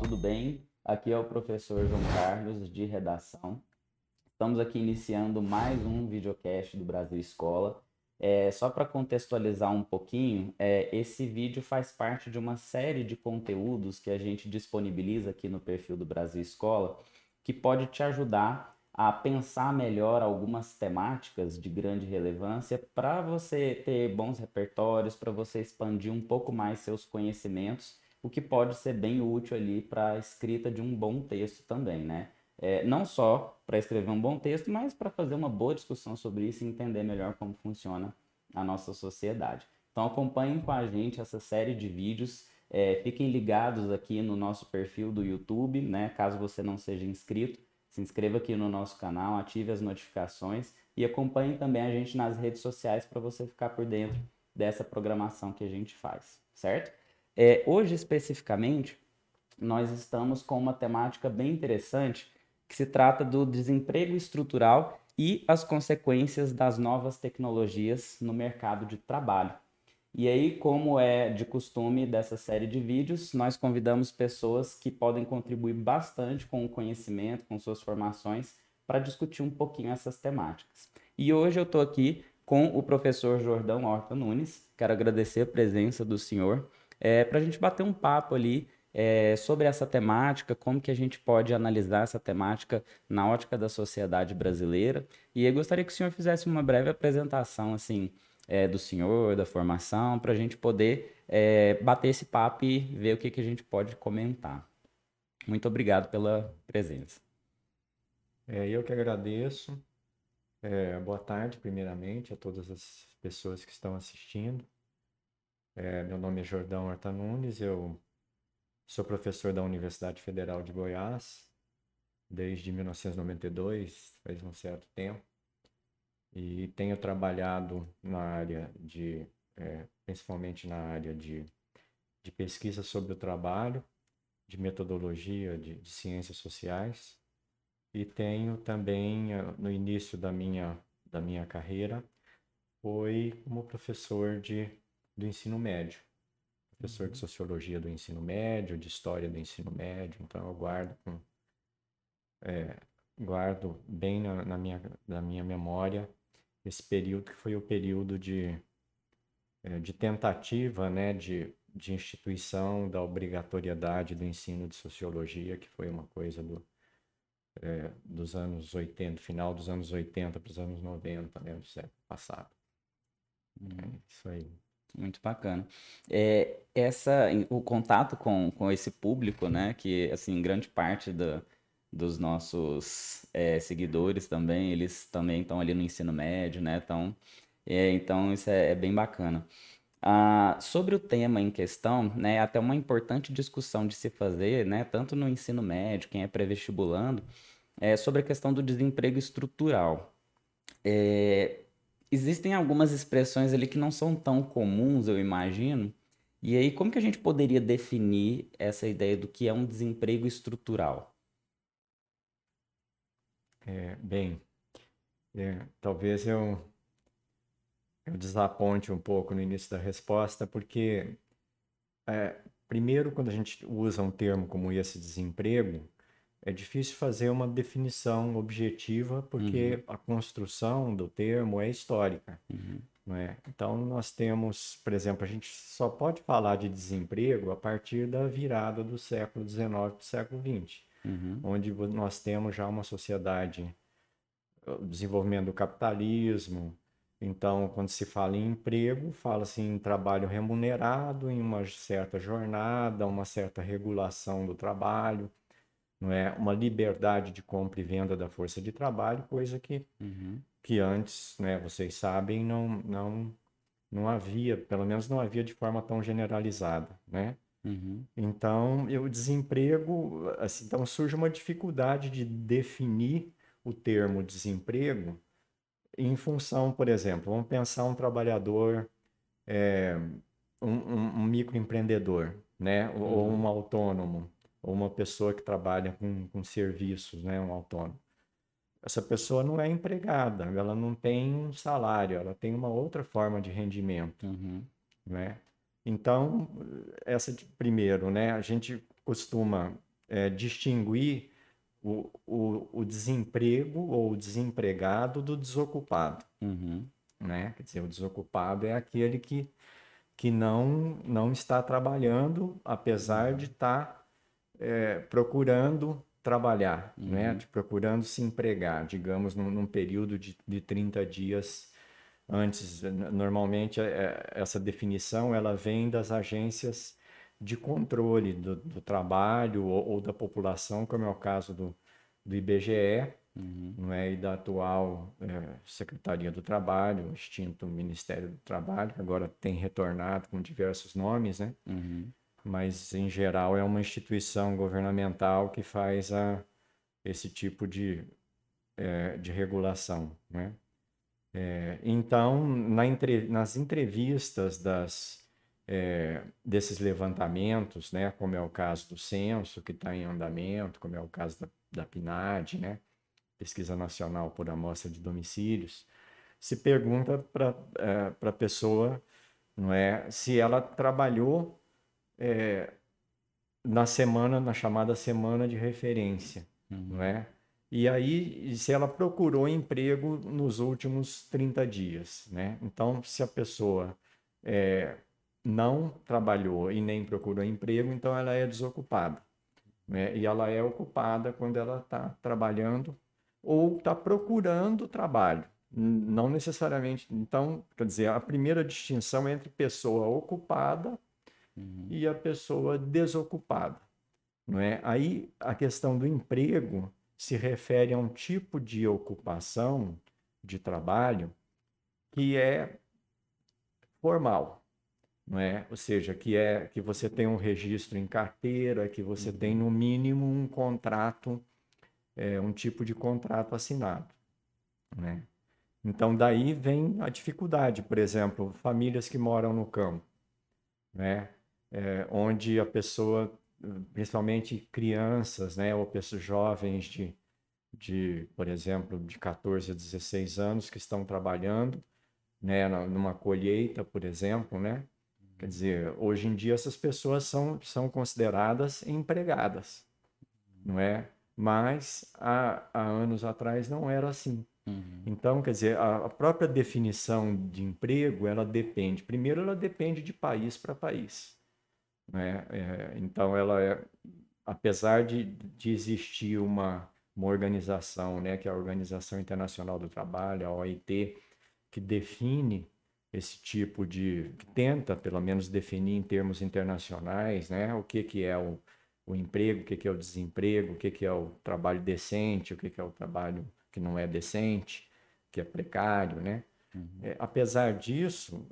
tudo bem? Aqui é o professor João Carlos, de redação. Estamos aqui iniciando mais um videocast do Brasil Escola. É, só para contextualizar um pouquinho, é, esse vídeo faz parte de uma série de conteúdos que a gente disponibiliza aqui no perfil do Brasil Escola, que pode te ajudar a pensar melhor algumas temáticas de grande relevância para você ter bons repertórios, para você expandir um pouco mais seus conhecimentos, o que pode ser bem útil ali para a escrita de um bom texto também, né? É, não só para escrever um bom texto, mas para fazer uma boa discussão sobre isso e entender melhor como funciona a nossa sociedade. Então acompanhem com a gente essa série de vídeos. É, fiquem ligados aqui no nosso perfil do YouTube, né? Caso você não seja inscrito, se inscreva aqui no nosso canal, ative as notificações e acompanhe também a gente nas redes sociais para você ficar por dentro dessa programação que a gente faz, certo? É, hoje especificamente, nós estamos com uma temática bem interessante que se trata do desemprego estrutural e as consequências das novas tecnologias no mercado de trabalho. E aí, como é de costume dessa série de vídeos, nós convidamos pessoas que podem contribuir bastante com o conhecimento, com suas formações, para discutir um pouquinho essas temáticas. E hoje eu estou aqui com o professor Jordão Horta Nunes. Quero agradecer a presença do senhor é, para a gente bater um papo ali é, sobre essa temática, como que a gente pode analisar essa temática na ótica da sociedade brasileira. E eu gostaria que o senhor fizesse uma breve apresentação, assim, é, do senhor, da formação, para a gente poder é, bater esse papo e ver o que, que a gente pode comentar. Muito obrigado pela presença. É, eu que agradeço. É, boa tarde, primeiramente, a todas as pessoas que estão assistindo. É, meu nome é Jordão Horta Nunes, eu Sou professor da Universidade Federal de Goiás desde 1992, faz um certo tempo, e tenho trabalhado na área de, é, principalmente na área de, de pesquisa sobre o trabalho, de metodologia de, de ciências sociais, e tenho também, eh, no início da minha, da minha carreira, foi como professor de, do ensino médio professor de sociologia do ensino médio, de história do ensino médio, então eu guardo com, é, guardo bem na, na, minha, na minha memória esse período que foi o período de, é, de tentativa né, de, de instituição da obrigatoriedade do ensino de sociologia, que foi uma coisa do, é, dos anos 80, final dos anos 80 para os anos 90, né, do século passado. Hum. É isso aí. Muito bacana. É, essa, o contato com, com esse público, né, que, assim, grande parte do, dos nossos é, seguidores também, eles também estão ali no ensino médio, né, então, é, então isso é, é bem bacana. Ah, sobre o tema em questão, né, até uma importante discussão de se fazer, né, tanto no ensino médio, quem é pré-vestibulando, é sobre a questão do desemprego estrutural. É, existem algumas expressões ali que não são tão comuns, eu imagino. E aí, como que a gente poderia definir essa ideia do que é um desemprego estrutural? É, bem, é, talvez eu, eu desaponte um pouco no início da resposta, porque, é, primeiro, quando a gente usa um termo como esse desemprego, é difícil fazer uma definição objetiva porque uhum. a construção do termo é histórica. Uhum. Não é? Então, nós temos, por exemplo, a gente só pode falar de desemprego a partir da virada do século XIX para o século XX, uhum. onde nós temos já uma sociedade, o desenvolvimento do capitalismo. Então, quando se fala em emprego, fala-se em trabalho remunerado, em uma certa jornada, uma certa regulação do trabalho não é uma liberdade de compra e venda da força de trabalho, coisa que, uhum. que antes, né, vocês sabem, não, não, não havia, pelo menos não havia de forma tão generalizada, né? Uhum. Então, o desemprego, assim, então surge uma dificuldade de definir o termo desemprego em função, por exemplo, vamos pensar um trabalhador, é, um, um, um microempreendedor, né, uhum. ou um autônomo ou uma pessoa que trabalha com, com serviços, né, um autônomo. Essa pessoa não é empregada, ela não tem um salário, ela tem uma outra forma de rendimento, uhum. né? Então, essa de, primeiro, né, a gente costuma é, distinguir o, o, o, desemprego ou o desempregado do desocupado. Uhum. Né? Quer dizer, o desocupado é aquele que, que não, não está trabalhando, apesar de estar tá, é, procurando trabalhar, né? uhum. né? Procurando se empregar, digamos, num, num período de, de 30 dias antes. Normalmente, é, essa definição ela vem das agências de controle do, do trabalho ou, ou, da população, como é o caso do, do IBGE, uhum. não é? e da atual é, Secretaria do Trabalho, o extinto Ministério do Trabalho, que agora tem retornado com diversos nomes, né? Uhum. Mas em geral é uma instituição governamental que faz a, esse tipo de, é, de regulação. Né? É, então, na entre, nas entrevistas das é, desses levantamentos, né, como é o caso do censo, que está em andamento, como é o caso da, da PNAD, né, Pesquisa Nacional por Amostra de Domicílios, se pergunta para é, a pessoa não é, se ela trabalhou é, na semana, na chamada semana de referência, uhum. não é? E aí, se ela procurou emprego nos últimos 30 dias, né? Então, se a pessoa é, não trabalhou e nem procurou emprego, então ela é desocupada. Né? E ela é ocupada quando ela está trabalhando ou está procurando trabalho. Não necessariamente. Então, quer dizer, a primeira distinção é entre pessoa ocupada uhum. e a pessoa desocupada. Não é? Aí a questão do emprego se refere a um tipo de ocupação de trabalho que é formal não é? Ou seja, que é que você tem um registro em carteira, que você uhum. tem no mínimo um contrato, é, um tipo de contrato assinado, né? Então daí vem a dificuldade, por exemplo, famílias que moram no campo, né? É, onde a pessoa, principalmente crianças, né, ou pessoas jovens de, de, por exemplo, de 14 a 16 anos que estão trabalhando, né, numa colheita, por exemplo, né? Quer dizer, hoje em dia essas pessoas são, são consideradas empregadas, não é? Mas há, há anos atrás não era assim. Uhum. Então, quer dizer, a, a, própria definição de emprego, ela depende. Primeiro, ela depende de país para país. Né? É, então, ela é, apesar de, de existir uma, uma organização, né, que é a Organização Internacional do Trabalho, a OIT, que define esse tipo de que tenta pelo menos definir em termos internacionais, né, o que que é o, o emprego, o que que é o desemprego, o que que é o trabalho decente, o que que é o trabalho que não é decente, que é precário, né? Uhum. É, apesar disso,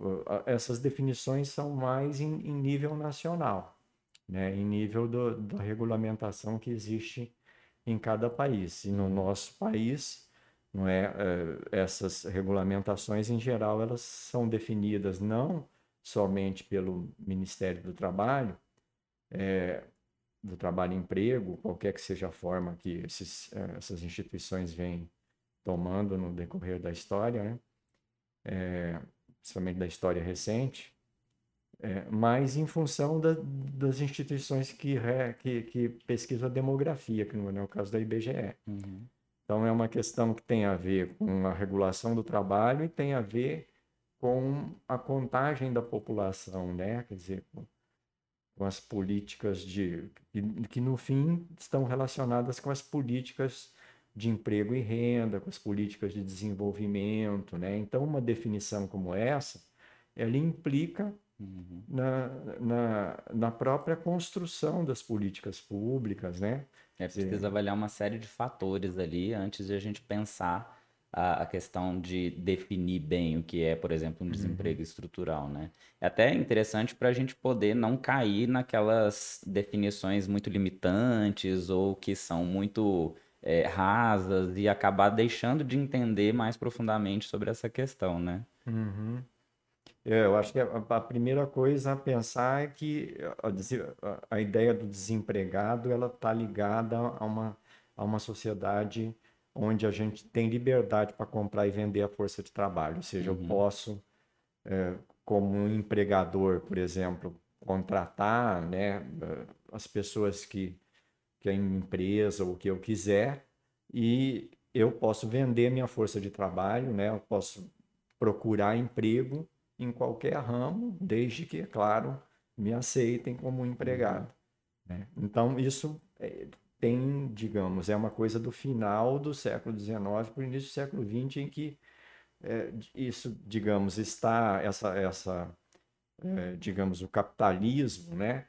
essas definições são mais em, em nível nacional, né? Em nível do, da regulamentação que existe em cada país. E no nosso país não é? Eh, essas regulamentações, em geral, elas são definidas não somente pelo Ministério do Trabalho, é, do Trabalho e Emprego, qualquer que seja a forma que esses, eh, essas instituições vêm tomando no decorrer da história, né? É, principalmente da história recente, é, mas em função da, das instituições que, re, que, que pesquisam a demografia, que não é o caso da IBGE. Uhum. Então, é uma questão que tem a ver com a regulação do trabalho e tem a ver com a contagem da população, né? Quer dizer, com, com as políticas de que, que, no fim estão relacionadas com as políticas de emprego e renda, com as políticas de desenvolvimento, né? Então, uma definição como essa, ela implica uhum. na, na, na própria construção das políticas públicas, né? É preciso avaliar uma série de fatores ali antes de a gente pensar a, questão de definir bem o que é, por exemplo, um desemprego uhum. estrutural, né? É até interessante para a gente poder não cair naquelas definições muito limitantes ou que são muito é, rasas e acabar deixando de entender mais profundamente sobre essa questão, né? Uhum. É, eu acho que a, a, primeira coisa a pensar é que a, a ideia do desempregado ela está ligada a uma, a uma sociedade onde a gente tem liberdade para comprar e vender a força de trabalho. Ou seja, uhum. eu posso, é, como um empregador, por exemplo, contratar né, as pessoas que, que a empresa ou o que eu quiser e eu posso vender minha força de trabalho, né? Eu posso procurar emprego em qualquer ramo, desde que, é claro, me aceitem como empregado. Né? Então, isso é, tem, digamos, é uma coisa do final do século XIX para o início do século XX, em que é, isso, digamos, está, essa, essa é, digamos, o capitalismo, né?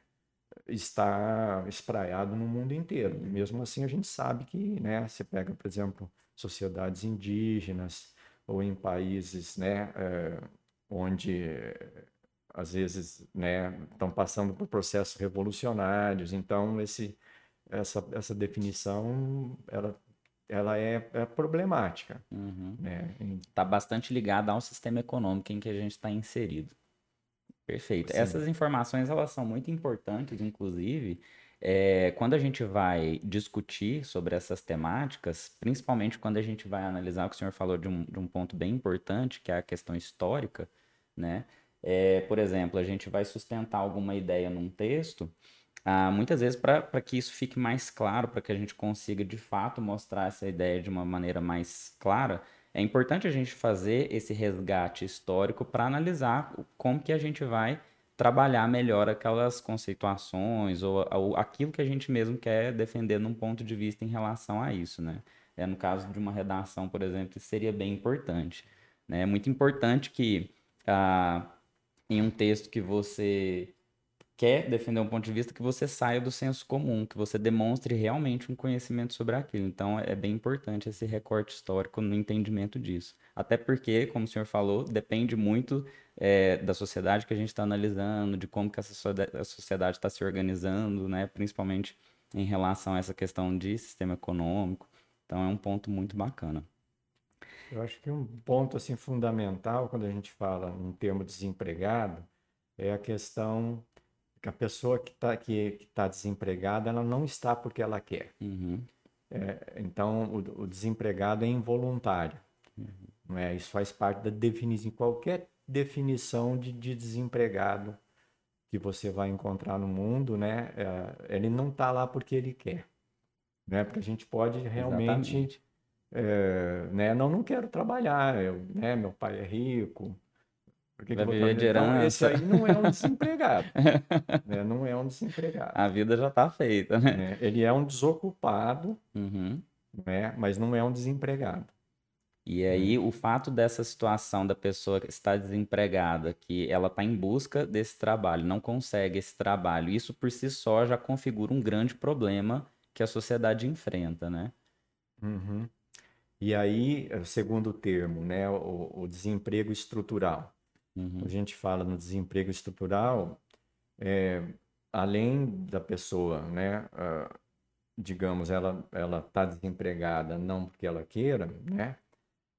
Está espraiado no mundo inteiro. E mesmo assim, a gente sabe que, né, você pega, por exemplo, sociedades indígenas ou em países, né, é, onde às vezes, né, estão passando por processos revolucionários. Então, esse, essa, essa definição, ela, ela é, é problemática. Está uhum. né? Tá bastante ligada ao sistema econômico em que a gente está inserido. Perfeito. Sim. Essas informações elas são muito importantes, inclusive, é, quando a gente vai discutir sobre essas temáticas, principalmente quando a gente vai analisar o que o senhor falou de um, de um ponto bem importante, que é a questão histórica, né? É, por exemplo, a gente vai sustentar alguma ideia num texto, ah, muitas vezes para que isso fique mais claro, para que a gente consiga de fato mostrar essa ideia de uma maneira mais clara, é importante a gente fazer esse resgate histórico para analisar como que a gente vai trabalhar melhor aquelas conceituações ou, ou, aquilo que a gente mesmo quer defender num ponto de vista em relação a isso, né? É, no caso de uma redação, por exemplo, isso seria bem importante. Né? É muito importante que ah, em um texto que você quer defender um ponto de vista que você saia do senso comum, que você demonstre realmente um conhecimento sobre aquilo. Então é bem importante esse recorte histórico no entendimento disso. Até porque, como o senhor falou, depende muito é, da sociedade que a gente está analisando, de como que essa sociedade está se organizando, né? principalmente em relação a essa questão de sistema econômico. Então é um ponto muito bacana. Eu acho que um ponto assim fundamental quando a gente fala em termo desempregado é a questão que a pessoa que está que, que tá desempregada, ela não está porque ela quer. Uhum. É, então, o, o, desempregado é involuntário. Uhum. Não é? Isso faz parte da definição, qualquer definição de, de desempregado que você vai encontrar no mundo, né? É, ele não está lá porque ele quer. Né? Porque a gente pode realmente... É, né? Não, não quero trabalhar, eu, né? meu pai é rico, porque vai viver de herança. Então, esse aí não é um desempregado. né? Não é um desempregado. A vida já está feita, né? É, ele é um desocupado, uhum. né? mas não é um desempregado. E aí, o fato dessa situação da pessoa estar desempregada, que ela está em busca desse trabalho, não consegue esse trabalho, isso por si só já configura um grande problema que a sociedade enfrenta, né? Uhum. E aí, segundo termo, né, o, o desemprego estrutural. Uhum. A gente fala no desemprego estrutural, é, além da pessoa, né, uh, digamos, ela ela está desempregada não porque ela queira, né,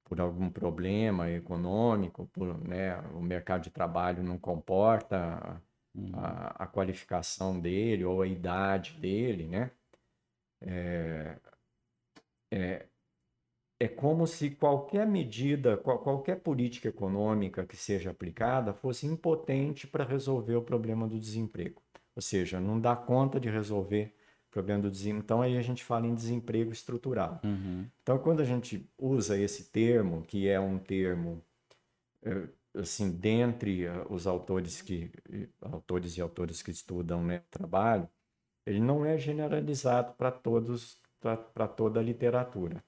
por algum problema econômico, por, né, o mercado de trabalho não comporta uhum. a, a, qualificação dele ou a idade dele, né, é, é, é como se qualquer medida, qualquer política econômica que seja aplicada fosse impotente para resolver o problema do desemprego. Ou seja, não dá conta de resolver o problema do desemprego. Então, aí a gente fala em desemprego estrutural. Uhum. Então, quando a gente usa esse termo, que é um termo, eh, assim, dentre eh, os autores, que, autores e autores que estudam né, o trabalho, ele não é generalizado para todos, para toda a literatura.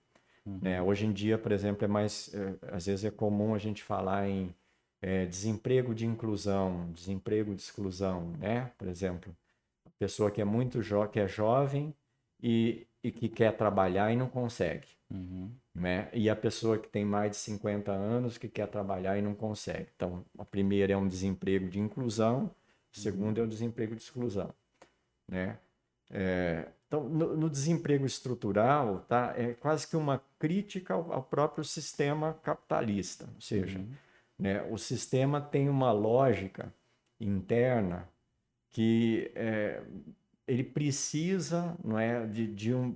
Uhum. Né? Hoje em dia, por exemplo, é mais, é, às vezes é comum a gente falar em é, desemprego de inclusão, desemprego de exclusão, né? Por exemplo, a pessoa que é muito jo que é jovem e, e que quer trabalhar e não consegue. Uhum. Né? E a pessoa que tem mais de 50 anos que quer trabalhar e não consegue. Então, a primeira é um desemprego de inclusão, a segunda uhum. é o desemprego de exclusão. Né? É, então, no, no, desemprego estrutural, tá, é quase que uma crítica ao, ao próprio sistema capitalista. Ou seja, uhum. né, o sistema tem uma lógica interna que é, ele precisa não é, de, de, um.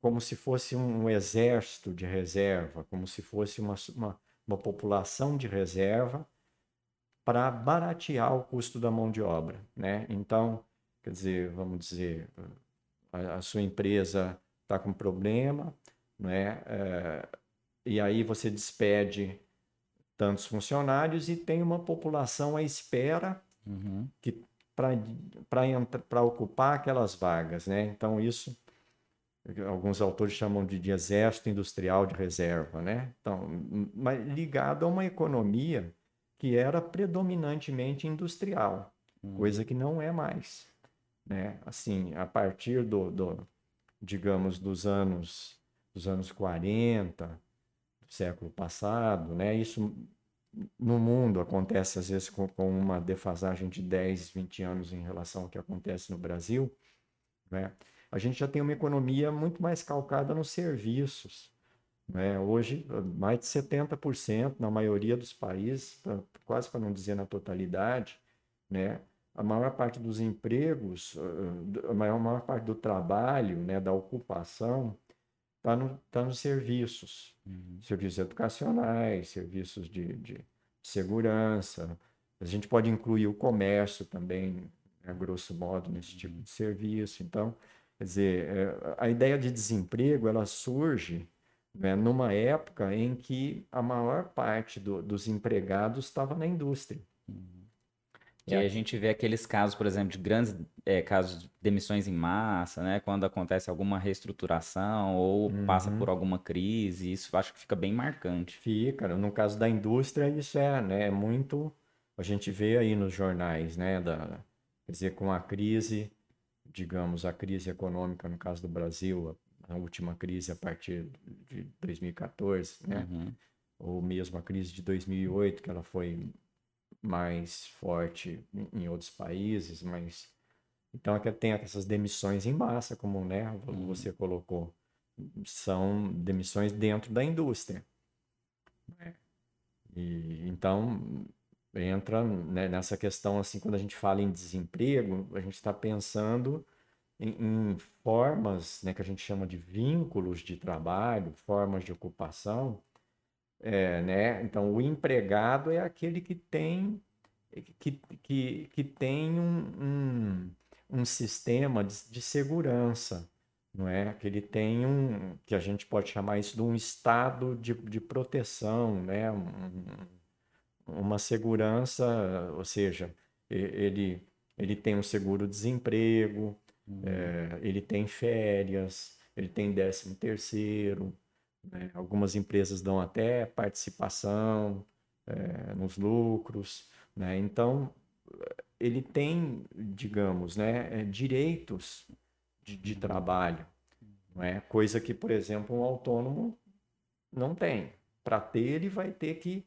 como se fosse um exército de reserva, como se fosse uma, uma, uma população de reserva para baratear o custo da mão de obra. Né? Então, quer dizer, vamos dizer a, a sua empresa está com problema, não é? E aí você despede tantos funcionários e tem uma população à espera uhum. que para ocupar aquelas vagas, né? Então isso alguns autores chamam de, de, exército industrial de reserva, né? Então, mas ligado a uma economia que era predominantemente industrial, hum. coisa que não é mais, né? Assim, a partir do, do, digamos dos anos dos anos 40 do século passado, né? Isso no mundo acontece às vezes com, com, uma defasagem de 10, 20 anos em relação ao que acontece no Brasil, né? A gente já tem uma economia muito mais calcada nos serviços. Né? Hoje, mais de 70% na maioria dos países, quase para não dizer na totalidade, né? A maior parte dos empregos, a maior, a maior parte do trabalho, né, da ocupação, está no, tá nos serviços, uhum. serviços educacionais, serviços de, de, segurança. A gente pode incluir o comércio também, a né, grosso modo, nesse tipo de serviço. Então, quer dizer, é, a ideia de desemprego ela surge né, numa época em que a maior parte do, dos empregados estava na indústria. Uhum. E aí a gente vê aqueles casos, por exemplo, de grandes é, casos de demissões em massa, né? Quando acontece alguma reestruturação ou uhum. passa por alguma crise, isso acho que fica bem marcante. Fica, no caso da indústria, isso é, né, é muito. A gente vê aí nos jornais, né? Da, quer dizer, com a crise, digamos, a crise econômica, no caso do Brasil, a, a última crise a partir de 2014, né? Uhum. Ou mesmo a crise de 2008, que ela foi mais forte em outros países, mas então é tem essas demissões em massa, como né, uhum. você colocou, são demissões dentro da indústria. Né? E, então entra né, nessa questão assim quando a gente fala em desemprego, a gente está pensando em, em, formas né, que a gente chama de vínculos de trabalho, formas de ocupação é, né? Então, o empregado é aquele que tem, que, que, que tem um, um, um sistema de, de, segurança, não é? Que ele tem um, que a gente pode chamar isso de um estado de, de proteção, né? Um, uma segurança, ou seja, ele, ele tem um seguro-desemprego, uhum. é, ele tem férias, ele tem décimo terceiro, né? Algumas empresas dão até participação é, nos lucros. Né? Então, ele tem, digamos, né, é, direitos de, de trabalho, é? coisa que, por exemplo, um autônomo não tem. Para ter, ele vai ter que,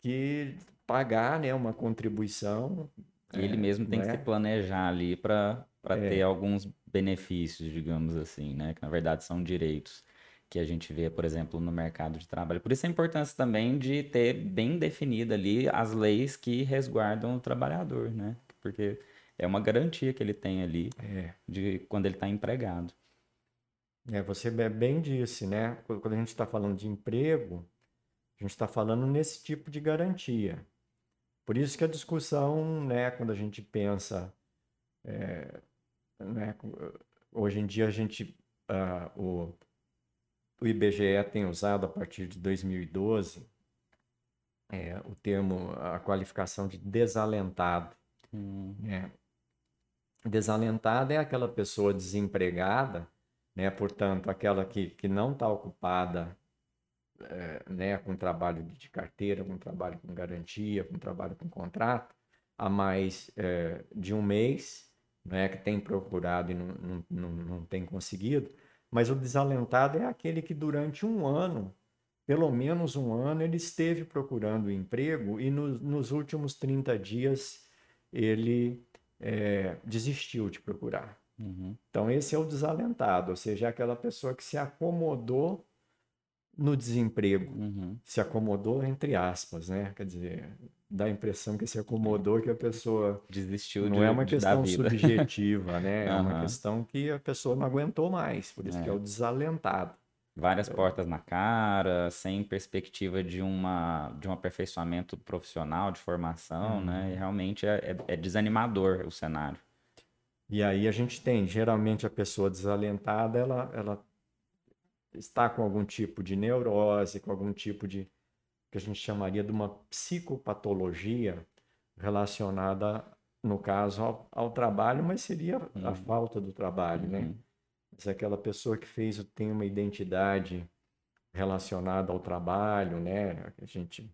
que pagar né, uma contribuição. E ele é, mesmo tem que é? se planejar ali para é. ter alguns benefícios, digamos assim, né? que na verdade são direitos que a gente vê, por exemplo, no mercado de trabalho. Por isso a importância também de ter bem definida ali as leis que resguardam o trabalhador, né? Porque é uma garantia que ele tem ali é. de quando ele está empregado. É, você bem disse, né? Quando a gente está falando de emprego, a gente está falando nesse tipo de garantia. Por isso que a discussão, né, quando a gente pensa, é, né, hoje em dia a gente, uh, o, o IBGE tem usado a partir de 2012 é, o termo, a qualificação de desalentado. Hum. Né? Desalentada é aquela pessoa desempregada, né? portanto, aquela que, que não está ocupada é, né? com trabalho de carteira, com trabalho com garantia, com trabalho com contrato, há mais é, de um mês, né? que tem procurado e não, não, não, não tem conseguido, mas o desalentado é aquele que durante um ano, pelo menos um ano, ele esteve procurando emprego e no, nos últimos 30 dias ele é, desistiu de procurar. Uhum. Então, esse é o desalentado, ou seja, é aquela pessoa que se acomodou no desemprego. Uhum. Se acomodou entre aspas, né? Quer dizer, dá a impressão que se acomodou que a pessoa desistiu não de, é uma questão subjetiva, né? É uhum. uma questão que a pessoa não aguentou mais, por isso é. que é o desalentado. Várias então portas na cara, sem perspectiva de, uma, de um aperfeiçoamento profissional, de formação, uhum. né? E realmente é, é, é desanimador o cenário. E aí a gente tem, geralmente a pessoa desalentada, ela, ela está com algum tipo de neurose, com algum tipo de que a gente chamaria de uma psicopatologia relacionada, no caso, ao, ao trabalho, mas seria a Uhum. falta do trabalho, né? Uhum. Se aquela pessoa que fez tem uma identidade relacionada ao trabalho, né? A gente,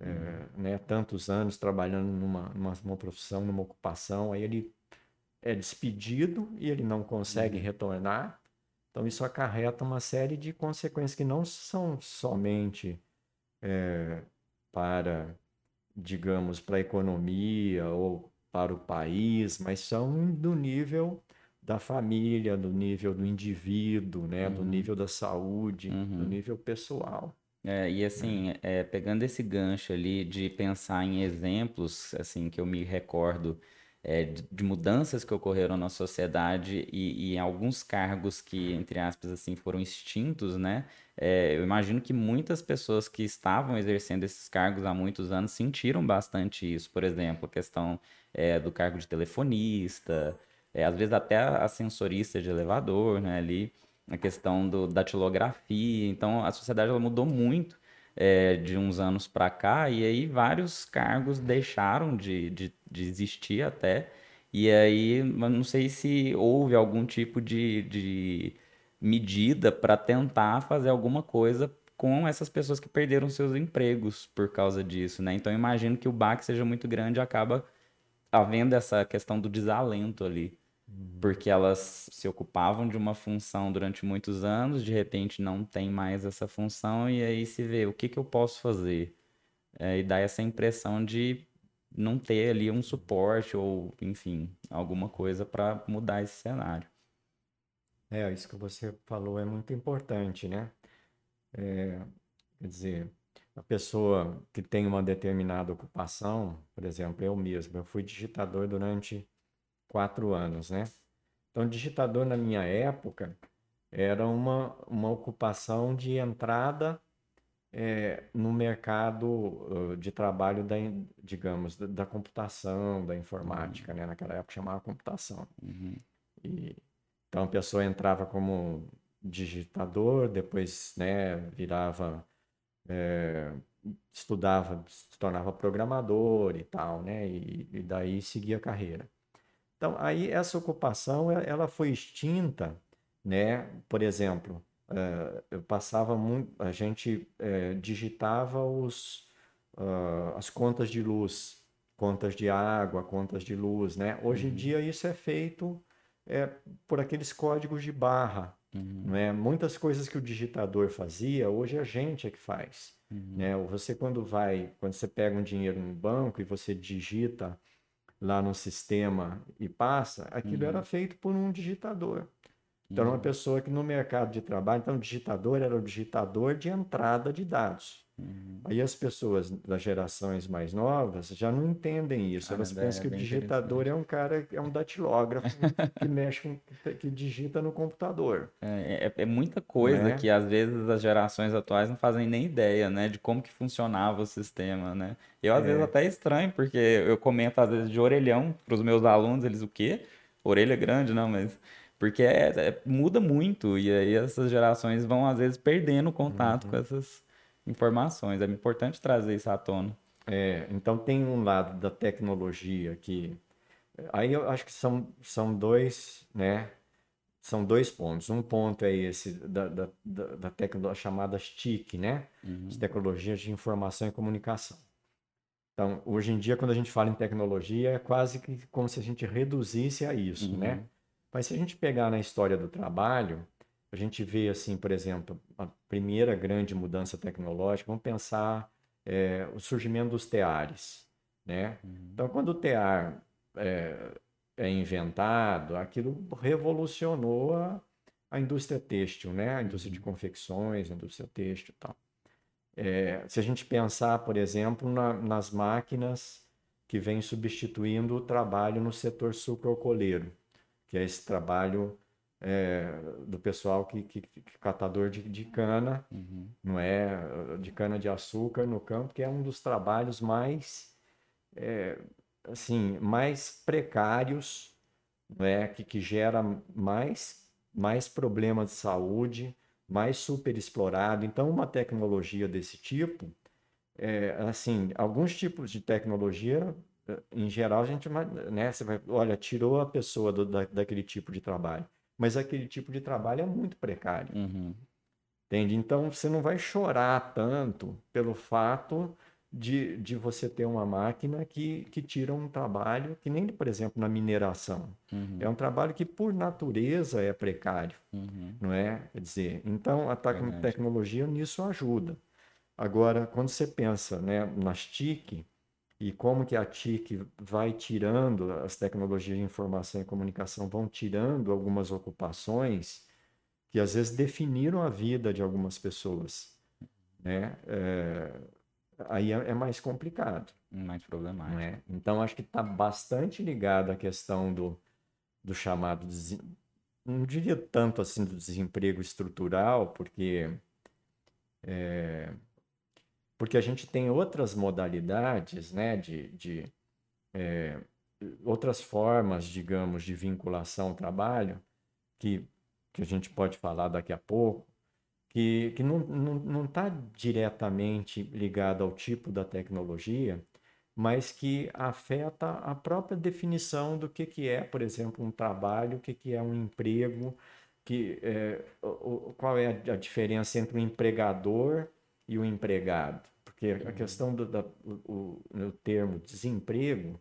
é, né, tantos anos trabalhando numa, numa, numa profissão, numa ocupação, aí ele é despedido e ele não consegue Uhum. retornar. Então, isso acarreta uma série de consequências que não são somente é, para, digamos, para a economia ou para o país, mas são do nível da família, do nível do indivíduo, né, do Uhum. nível da saúde, do Uhum. nível pessoal. É, e assim, é, pegando esse gancho ali de pensar em exemplos, assim, que eu me recordo é, de, de mudanças que ocorreram na sociedade e, e alguns cargos que, entre aspas, assim, foram extintos, né? É, eu imagino que muitas pessoas que estavam exercendo esses cargos há muitos anos sentiram bastante isso. Por exemplo, a questão é, do cargo de telefonista, é, às vezes até ascensorista de elevador, né? Ali a questão do, da datilografia. Então, a sociedade ela mudou muito é, de uns anos para cá, e aí vários cargos deixaram de, de, de existir até. E aí, não sei se houve algum tipo de, de medida para tentar fazer alguma coisa com essas pessoas que perderam seus empregos por causa disso, né? Então, eu imagino que o baque seja muito grande e acaba havendo essa questão do desalento ali porque elas se ocupavam de uma função durante muitos anos, de repente não tem mais essa função, e aí se vê o que que eu posso fazer. É, e dá essa impressão de não ter ali um suporte ou, enfim, alguma coisa para mudar esse cenário. É, isso que você falou é muito importante, né? É, quer dizer, a pessoa que tem uma determinada ocupação, por exemplo, eu mesmo, eu fui digitador durante quatro anos, né? Então, digitador na minha época era uma, uma ocupação de entrada é, no mercado de trabalho da, digamos, da, da computação, da informática, né? Naquela época chamava computação. Uhum, E, então a pessoa entrava como digitador, depois, né, virava, é, estudava, se tornava programador e tal, né? E, e daí seguia a carreira. Então, aí essa ocupação, ela foi extinta, né? Por exemplo, eh, eu passava muito, a gente eh, digitava os, ah, as contas de luz, contas de água, contas de luz, né? Hoje em uhum, dia isso é feito eh, por aqueles códigos de barra, uhum, não é? Muitas coisas que o digitador fazia, hoje a gente é que faz, uhum, né? Você quando vai, quando você pega um dinheiro no banco e você digita lá no sistema e passa, aquilo era uhum, feito por um digitador. Então, era uma uhum, pessoa que no mercado de trabalho, então o digitador era o digitador de entrada de dados. Uhum. Aí as pessoas das gerações mais novas já não entendem isso. Elas Caramba, pensam é que o digitador é um cara, é um datilógrafo que mexe, com- que digita no computador, É, é, é muita coisa né? que às vezes as gerações atuais não fazem nem ideia, né, de como que funcionava o sistema, né? Eu às vezes É, até estranho, porque eu comento às vezes de orelhão para os meus alunos, eles o quê? Orelha grande, não, mas porque é- é- muda muito e aí essas gerações vão às vezes perdendo contato com uhum. essas informações. É importante trazer isso à tona. É, então tem um lado da tecnologia que aí eu acho que são, são dois, né? São dois pontos. Um ponto é esse da, da, da, da tecno, chamadas TIC, né? As Uhum, tecnologias de informação e comunicação. Então, hoje em dia, quando a gente fala em tecnologia, é quase que como se a gente reduzisse a isso, né? uhum, Mas se a gente pegar na história do trabalho, a gente vê assim, por exemplo, a primeira grande mudança tecnológica, vamos pensar é, o surgimento dos teares, né? uhum, Então, quando o tear é, é inventado, aquilo revolucionou a, a indústria têxtil, né? A indústria de uhum, confecções, a indústria têxtil e tal. É, se a gente pensar, por exemplo, na- nas máquinas que vêm substituindo o trabalho no setor sucroalcooleiro, que é esse trabalho é, do pessoal que, que, que catador de, de cana, uhum, não é? De cana de açúcar no campo, que é um dos trabalhos mais, é, assim, mais precários né, que, que gera mais, mais problemas de saúde, mais superexplorado. Então, uma tecnologia desse tipo, é, assim, alguns tipos de tecnologia, eh, em geral, a gente, né, você vai, olha, tirou a pessoa do, da, daquele tipo de trabalho, mas aquele tipo de trabalho é muito precário. Uhum. Entende? Então, você não vai chorar tanto pelo fato de, de você ter uma máquina que, que tira um trabalho que nem, por exemplo, na mineração. Uhum. É um trabalho que, por natureza, é precário, Uhum. não é? Quer dizer, então a tecnologia nisso ajuda. Agora, quando você pensa, né, nas TIC e como que a TIC vai tirando, as tecnologias de informação e comunicação vão tirando algumas ocupações que às vezes definiram a vida de algumas pessoas, né? É, aí é, é mais complicado, Mais problemático. é? Então acho que está bastante ligado à questão do, do chamado, desen- não diria tanto assim do desemprego estrutural, porque é, porque a gente tem outras modalidades, né, de, de é, outras formas, digamos, de vinculação ao trabalho, que, que a gente pode falar daqui a pouco, que, que não está não, não tá diretamente ligado ao tipo da tecnologia, mas que afeta a própria definição do que, que é, por exemplo, um trabalho, o que, que é um emprego, que, é, o- qual é a, diferença entre o empregador e o empregado. Porque a questão do da, o, o, termo desemprego,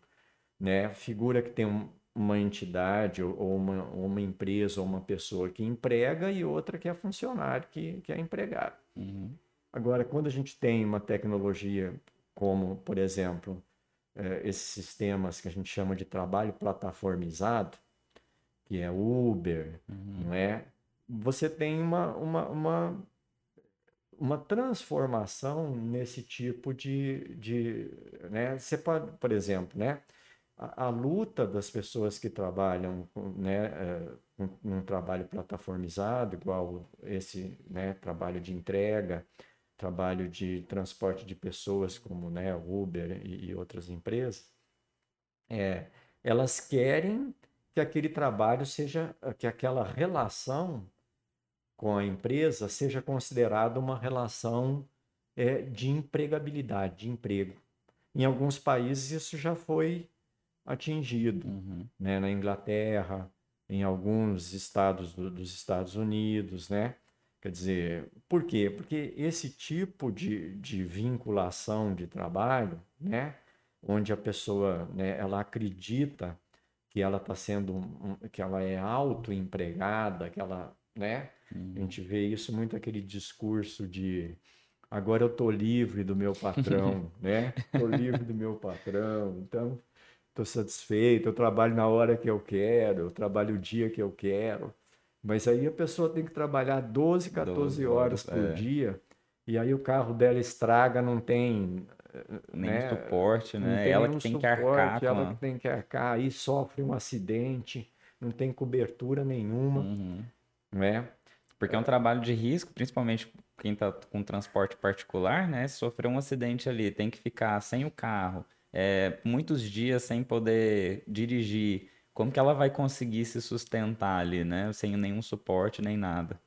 né, figura que tem um- uma entidade ou, uma, uma empresa ou uma pessoa que emprega e outra que é funcionário, que, que é empregado. Uhum. Agora, quando a gente tem uma tecnologia como, por exemplo, eh, esses sistemas que a gente chama de trabalho plataformizado, que é Uber, Uhum. não é? Você tem uma, uma, uma, uma transformação nesse tipo de, de, né? Você pode, por exemplo, né? A, a luta das pessoas que trabalham, né, eh, com- num trabalho plataformizado, igual esse, né, trabalho de entrega, trabalho de transporte de pessoas, como, né, Uber e, e outras empresas, é, elas querem que aquele trabalho seja, que aquela relação com a empresa seja considerada uma relação é, de empregabilidade, de emprego. Em alguns países isso já foi atingido, Uhum. né? Na Inglaterra, em alguns estados do- dos Estados Unidos, né? Quer dizer, por quê? Porque esse tipo de, de vinculação de trabalho, né? Onde a pessoa, né, ela acredita que ela está sendo, um- que ela é autoempregada, que ela, né? A Uhum. gente vê isso muito aquele discurso de agora eu tô livre do meu patrão, né? Tô livre do meu patrão, então tô satisfeito, eu trabalho na hora que eu quero, eu trabalho o dia que eu quero. Mas aí a pessoa tem que trabalhar 12, 14 12 horas por é. dia, e aí o carro dela estraga, não tem, Nem né? suporte, né? Ela que tem que suporte, arcar com ela a... que tem que arcar, aí sofre um acidente, não tem cobertura nenhuma, Uhum. Né? Porque é um trabalho de risco, principalmente quem está com transporte particular, né? Se sofrer um acidente ali, tem que ficar sem o carro, é, muitos dias sem poder dirigir. Como que ela vai conseguir se sustentar ali, né? Sem nenhum suporte nem nada.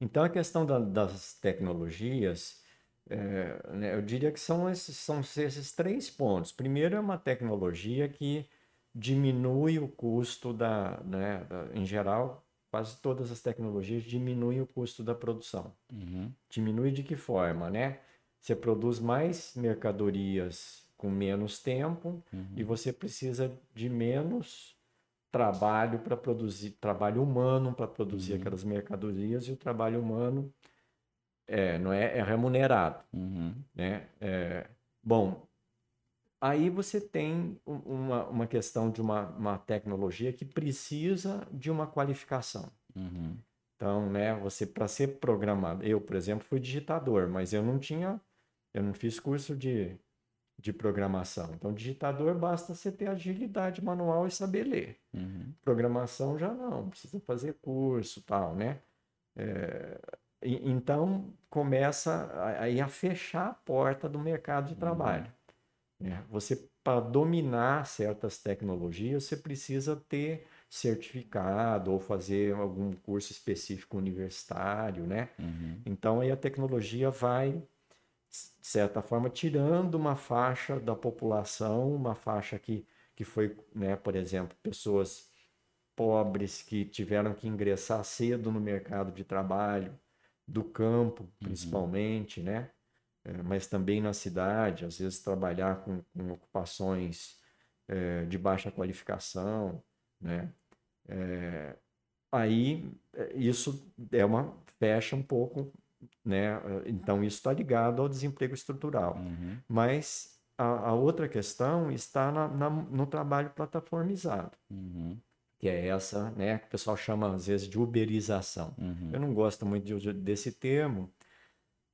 Então, a questão da- das tecnologias, é, né, eu diria que são esses, são esses três pontos. Primeiro, é uma tecnologia que diminui o custo da, né, da- em geral, quase todas as tecnologias diminuem o custo da produção. Uhum. Diminui de que forma, né? Você produz mais mercadorias com menos tempo e você precisa de menos trabalho para produzir, trabalho humano para produzir Uhum. aquelas mercadorias e o trabalho humano é, não é, é remunerado, Uhum. né? É, bom, aí você tem um- uma, uma questão de uma, uma tecnologia que precisa de uma qualificação. Uhum. Então, né, você para ser programador, eu, por exemplo, fui digitador, mas eu não tinha, eu não fiz curso de, de programação. Então, digitador basta você ter agilidade manual e saber ler. Uhum. Programação já não, precisa fazer curso, tal, né? É, e- então começa a- aí a fechar a porta do mercado de trabalho. Né? Você para dominar certas tecnologias, você precisa ter certificado ou fazer algum curso específico universitário, né? Uhum. Então aí a tecnologia vai, de certa forma, tirando uma faixa da população, uma faixa que, que foi, né, por exemplo, pessoas pobres que tiveram que ingressar cedo no mercado de trabalho, do campo, Uhum. principalmente, né? É, mas também na cidade, às vezes trabalhar com, com ocupações é, de baixa qualificação, né? É, aí isso é uma fecha um pouco, né? Então isso está ligado ao desemprego estrutural. Uhum. Mas a, a outra questão está na- na- no trabalho plataformizado, Uhum. que é essa, né? Que o pessoal chama às vezes de uberização. Uhum. Eu não gosto muito de- desse termo,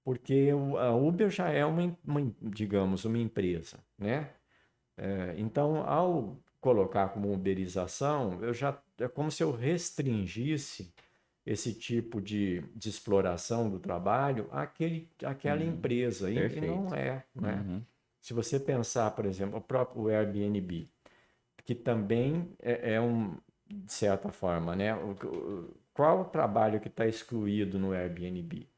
porque o- a Uber já é uma, uma digamos, uma empresa, né? É, então, ao colocar como uberização, eu já é como se eu restringisse esse tipo de, de exploração do trabalho àquele, àquela Uhum. empresa, e, não é, né? Uhum. Se você pensar, por exemplo, o próprio Airbnb, que também é, é um, de certa forma, né? O- qual o trabalho que está excluído no Airbnb?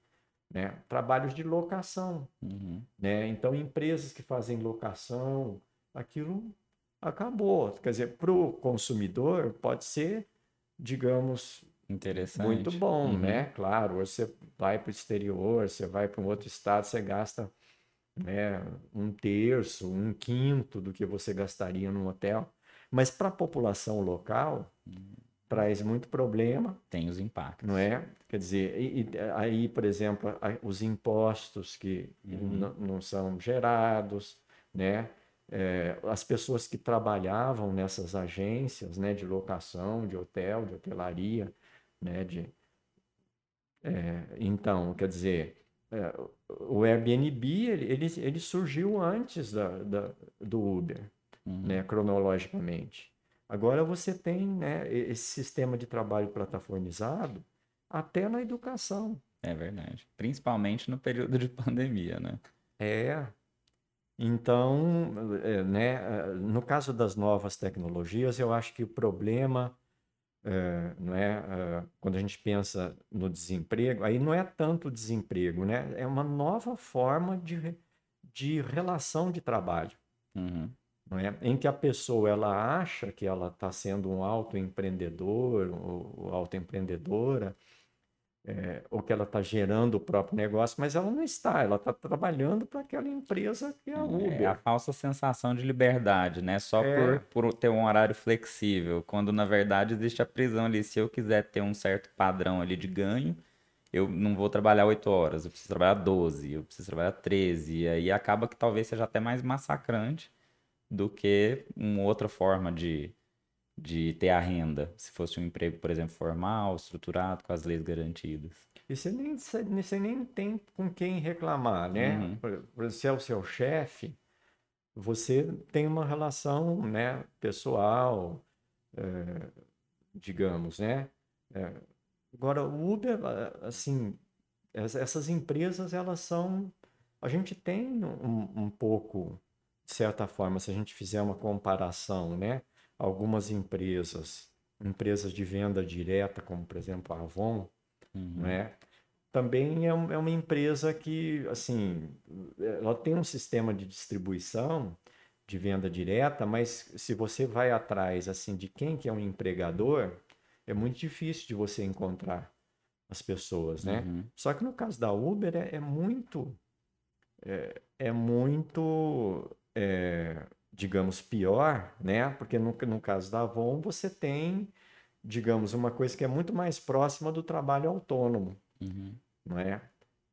Né? Trabalhos de locação, Uhum. né? Então, empresas que fazem locação, aquilo acabou. Quer dizer, para o consumidor pode ser, digamos, Interessante. muito bom, Uhum. né? Claro, você vai para o exterior, você vai para um outro estado, você gasta, né, um terço, um quinto do que você gastaria num hotel. Mas para a população local, traz muito problema, Tem os impactos. não é? Quer dizer, e- e aí, por exemplo, os impostos que Uhum. não- não são gerados, né? É, as pessoas que trabalhavam nessas agências, né, de locação, de hotel, de hotelaria, né, de, é, então, quer dizer, é, o Airbnb ele, ele, ele surgiu antes da, da- do Uber, Uhum. né, cronologicamente. Agora você tem, né, esse sistema de trabalho plataformizado até na educação. É verdade. Principalmente no período de pandemia, né? É. Então, é, né, é, no caso das novas tecnologias, eu acho que o problema, é, não é, é, quando a gente pensa no desemprego, aí não é tanto o desemprego, né? É uma nova forma de, de relação de trabalho. Uhum. Não é? Em que a pessoa ela acha que ela está sendo um autoempreendedor ou, ou autoempreendedora, é, ou que ela está gerando o próprio negócio, mas ela não está, ela está trabalhando para aquela empresa que é a É a Uber. falsa sensação de liberdade, né? Só É. por, por ter um horário flexível, quando na verdade existe a prisão ali. Se eu quiser ter um certo padrão ali de ganho, eu não vou trabalhar 8 horas, eu preciso trabalhar 12, eu preciso trabalhar 13, e aí acaba que talvez seja até mais massacrante do que uma outra forma de, de ter a renda, se fosse um emprego, por exemplo, formal, estruturado, com as leis garantidas. E você nem, você nem tem com quem reclamar, né? Uhum. Por, por ser o seu chefe, você tem uma relação, né, pessoal, é, digamos, né? É, agora, o Uber, assim, es- essas empresas, elas são... A gente tem um, um pouco, de certa forma, se a gente fizer uma comparação, né? Algumas empresas, empresas de venda direta, como, por exemplo, a Avon, Uhum. não é? Também é, um- é uma empresa que, assim, ela tem um sistema de distribuição de venda direta, mas se você vai atrás, assim, de quem que é um empregador, é muito difícil de você encontrar as pessoas, né? Uhum. Só que no caso da Uber é, é muito, é, é muito, é, digamos, pior, né? Porque no, no caso da Avon você tem, digamos, uma coisa que é muito mais próxima do trabalho autônomo, Uhum. não é?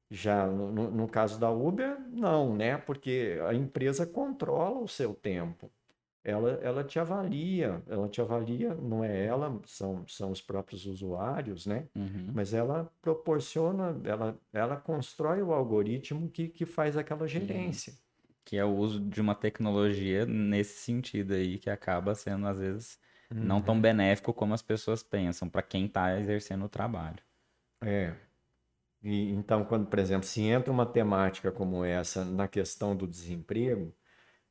Já no, no- caso da Uber, não, né? Porque a empresa controla o seu tempo. Ela, ela te avalia, ela te avalia, não é ela, são, são os próprios usuários, né? Uhum. Mas ela proporciona, ela, ela constrói o algoritmo que, que faz aquela gerência. Que é o uso de uma tecnologia nesse sentido aí, que acaba sendo, às vezes, não tão benéfico como as pessoas pensam, para quem está exercendo o trabalho. É. E, então, quando, por exemplo, se entra uma temática como essa na questão do desemprego,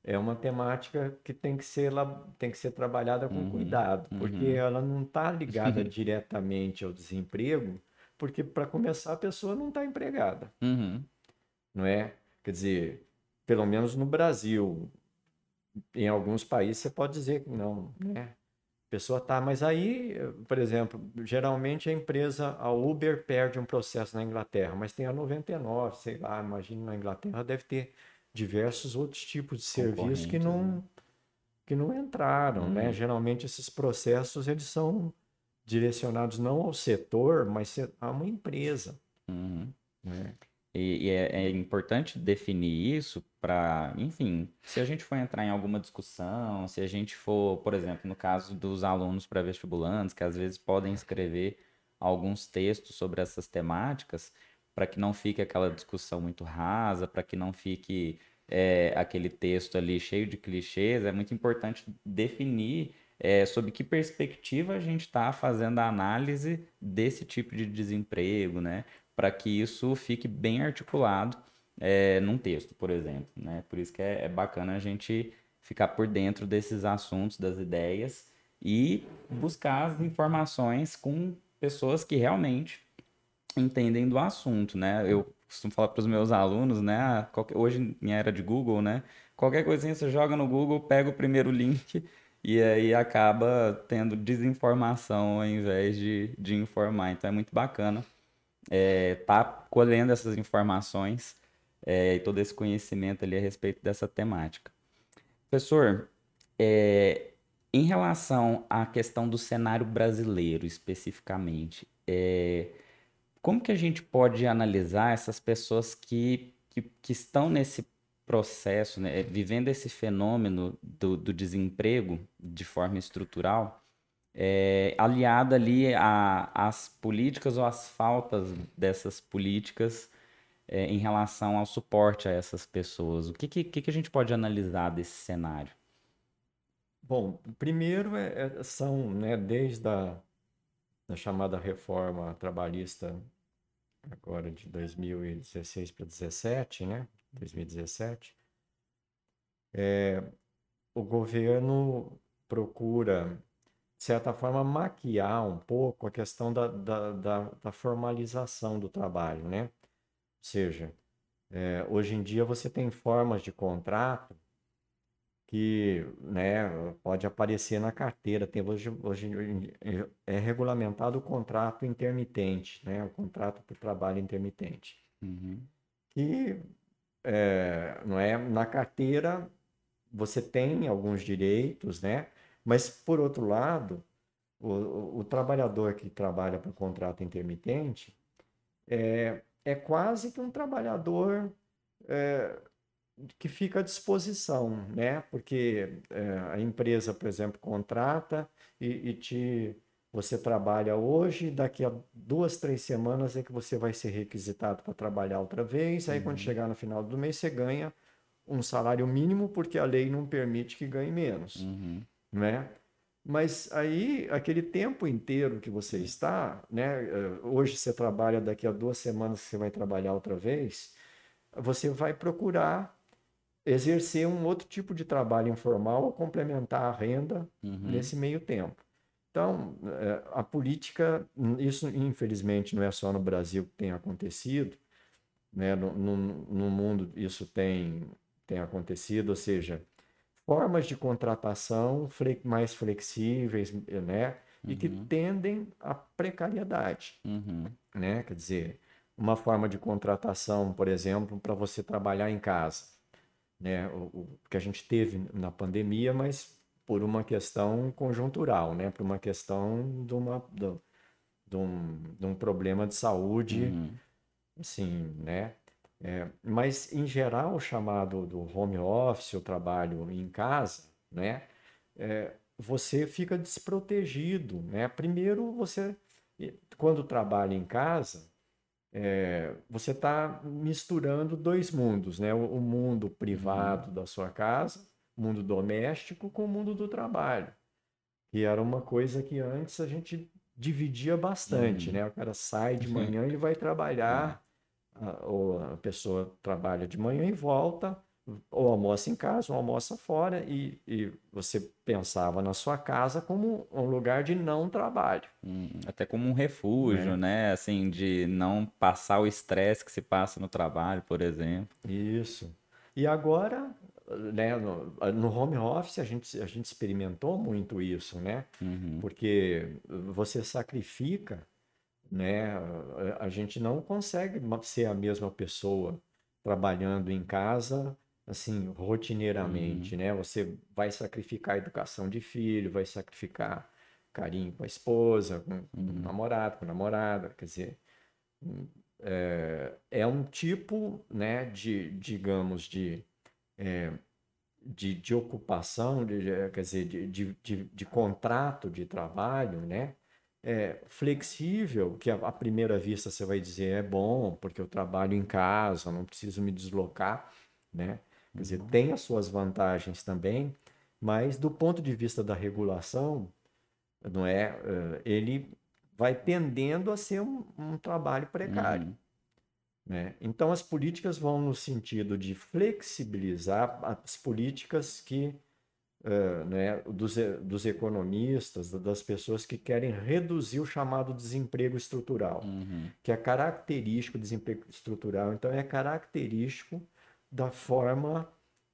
é uma temática que tem que ser, tem que ser trabalhada com uhum, cuidado, porque uhum. ela não está ligada diretamente ao desemprego, porque para começar a pessoa não está empregada, uhum. não é? Quer dizer, pelo menos no Brasil, em alguns países você pode dizer que não, né? A pessoa tá, mas aí, por exemplo, geralmente a empresa, a Uber perde um processo na Inglaterra, mas tem a 99, sei lá, imagina na Inglaterra deve ter diversos outros tipos de serviços que não né? que não entraram, né? Uhum. Geralmente esses processos eles são direcionados não ao setor, mas a uma empresa. Uhum. Né? E, e é, é, importante definir isso para, enfim, se a gente for entrar em alguma discussão, se a gente for, por exemplo, no caso dos alunos pré-vestibulantes, que às vezes podem escrever alguns textos sobre essas temáticas, para que não fique aquela discussão muito rasa, para que não fique é, aquele texto ali cheio de clichês, é muito importante definir é, sob que perspectiva a gente está fazendo a análise desse tipo de desemprego, né? Para que isso fique bem articulado é, num texto, por exemplo, né? Por isso que é, é bacana a gente ficar por dentro desses assuntos, das ideias e buscar as informações com pessoas que realmente entendem do assunto, né? Eu costumo falar para os meus alunos, né? Ah, qualquer, hoje em era de Google, né? Qualquer coisinha você joga no Google, pega o primeiro link e aí acaba tendo desinformação ao invés de, de informar. Então é muito bacana é, tá colhendo essas informações é, e todo esse conhecimento ali a respeito dessa temática. Professor, é, em relação à questão do cenário brasileiro especificamente, é, como que a gente pode analisar essas pessoas que, que, que estão nesse processo, né, vivendo esse fenômeno do, do desemprego de forma estrutural, é, aliada ali às políticas ou às faltas dessas políticas é, em relação ao suporte a essas pessoas? O que, que, que a gente pode analisar desse cenário? Bom, primeiro é, é são, né, desde a da chamada reforma trabalhista agora de 2016 para 2017, né? 2017, é, o governo procura, de certa forma, maquiar um pouco a questão da, da, da, da formalização do trabalho, né? Ou seja, é, hoje em dia você tem formas de contrato que né, pode aparecer na carteira. Tem hoje, hoje é regulamentado o contrato intermitente, né, o contrato por trabalho intermitente. Uhum. Que é, não é, na carteira você tem alguns direitos, né? Mas por outro lado, o, o trabalhador que trabalha por contrato intermitente é, é quase que um trabalhador é, que fica à disposição, né? Porque é, a empresa, por exemplo, contrata e, e, te você trabalha hoje, daqui a duas, três semanas é que você vai ser requisitado para trabalhar outra vez. Aí, uhum. quando chegar no final do mês, você ganha um salário mínimo, porque a lei não permite que ganhe menos, uhum. Né? Mas aí, aquele tempo inteiro que você está, né? Hoje você trabalha, daqui a duas semanas você vai trabalhar outra vez, você vai procurar exercer um outro tipo de trabalho informal ou complementar a renda uhum. nesse meio tempo. Então, é, a política, isso infelizmente não é só no Brasil que tem acontecido, né? no, no, no mundo isso tem, tem acontecido, ou seja, formas de contratação mais flexíveis, né? E uhum. que tendem à precariedade, uhum. né? Quer dizer, uma forma de contratação, por exemplo, para você trabalhar em casa né, o, o, que a gente teve na pandemia, mas por uma questão conjuntural, né, por uma questão de, uma, de, de, um, de um problema de saúde, uhum. assim, né, é, mas em geral o chamado do home office, o trabalho em casa, né, é, você fica desprotegido, né, primeiro você, quando trabalha em casa, é, você está misturando dois mundos, né? O, o mundo privado uhum. da sua casa, mundo doméstico, com o mundo do trabalho. Que era uma coisa que antes a gente dividia bastante, uhum. né? O cara sai de manhã e vai trabalhar, a, ou a pessoa trabalha de manhã e volta, ou almoça em casa ou almoça fora e, e, você pensava na sua casa como um lugar de não trabalho. Hum, até como um refúgio, é. né? Assim, de não passar o estresse que se passa no trabalho, por exemplo. Isso. E agora, né, no, no home office a gente, a gente experimentou muito isso, né? Uhum. Porque você sacrifica, né? A gente não consegue ser a mesma pessoa trabalhando em casa assim, rotineiramente, uhum. né? Você vai sacrificar a educação de filho, vai sacrificar carinho com a esposa, com, uhum. o namorado, com a namorada, quer dizer, é, é um tipo, né, de, digamos, de, é, de, de, ocupação, de, quer dizer, de, de, de, de contrato de trabalho, né, é, flexível, que à primeira vista você vai dizer é bom, porque eu trabalho em casa, não preciso me deslocar, né? Quer dizer, tem as suas vantagens também, mas do ponto de vista da regulação, não é, ele vai tendendo a ser um, um trabalho precário. Uhum. Né? Então, as políticas vão no sentido de flexibilizar as políticas que uh, né, dos, dos economistas, das pessoas que querem reduzir o chamado desemprego estrutural, uhum. que é característico do desemprego estrutural. Então, é característico da forma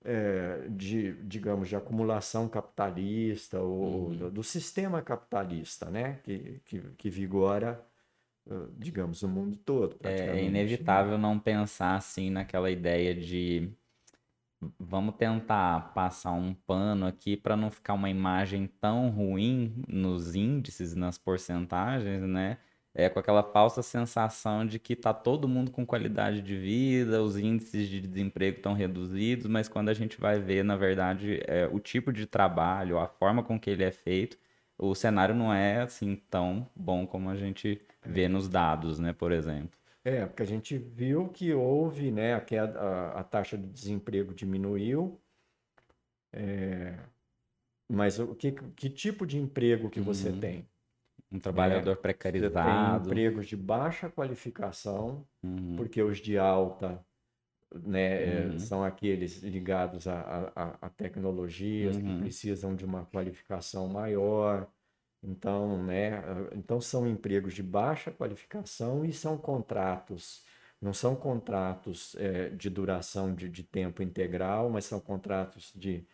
é, de, digamos, de acumulação capitalista ou uhum. do, do, sistema capitalista, né, que, que, que vigora, digamos, o mundo todo. É inevitável não pensar assim naquela ideia de vamos tentar passar um pano aqui para não ficar uma imagem tão ruim nos índices, nas porcentagens, né? é, com aquela falsa sensação de que está todo mundo com qualidade de vida, os índices de desemprego estão reduzidos, mas quando a gente vai ver, na verdade, é, o tipo de trabalho, a forma com que ele é feito, o cenário não é assim tão bom como a gente vê nos dados, né, por exemplo. É, porque a gente viu que houve, né, a, queda, a, a taxa de desemprego diminuiu, é, mas o que, que tipo de emprego que você uhum. tem? Um trabalhador é, precarizado. Tem empregos de baixa qualificação, uhum. porque os de alta né, é, uhum. são aqueles ligados a, a, a tecnologias uhum. que precisam de uma qualificação maior. Então, né, então são empregos de baixa qualificação e são contratos, não são contratos é, de duração de, de tempo integral, mas são contratos de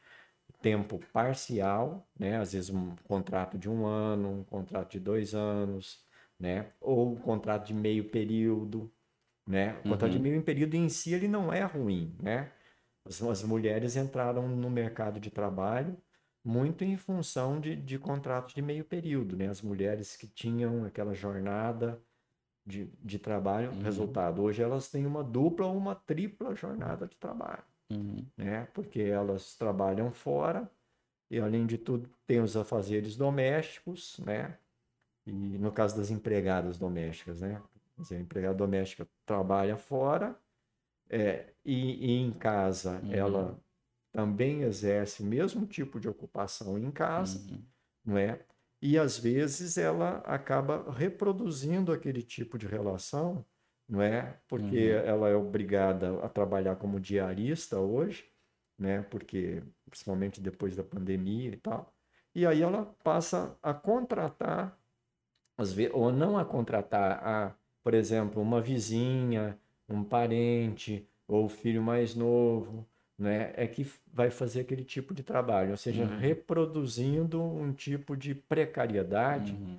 tempo parcial, né? Às vezes um contrato de um ano, um contrato de dois anos, né? Ou um contrato de meio período, né? O contrato uhum. de meio período em si ele não é ruim, né? As, as, mulheres entraram no mercado de trabalho muito em função de, de contratos de meio período, né? As mulheres que tinham aquela jornada de, de trabalho, uhum. resultado, hoje elas têm uma dupla ou uma tripla jornada de trabalho. Uhum. Né? Porque elas trabalham fora e, além de tudo, tem os afazeres domésticos, né? E no caso das empregadas domésticas, né? Dizer, a empregada doméstica trabalha fora é, e, e, em casa uhum. ela também exerce o mesmo tipo de ocupação em casa, uhum. não é? E às vezes ela acaba reproduzindo aquele tipo de relação não é? Porque uhum. ela é obrigada a trabalhar como diarista hoje, né? Porque principalmente depois da pandemia e tal. E aí ela passa a contratar, às vezes, ou não a contratar, a, por exemplo, uma vizinha, um parente ou o filho mais novo, né? É que vai fazer aquele tipo de trabalho, ou seja, uhum. reproduzindo um tipo de precariedade uhum.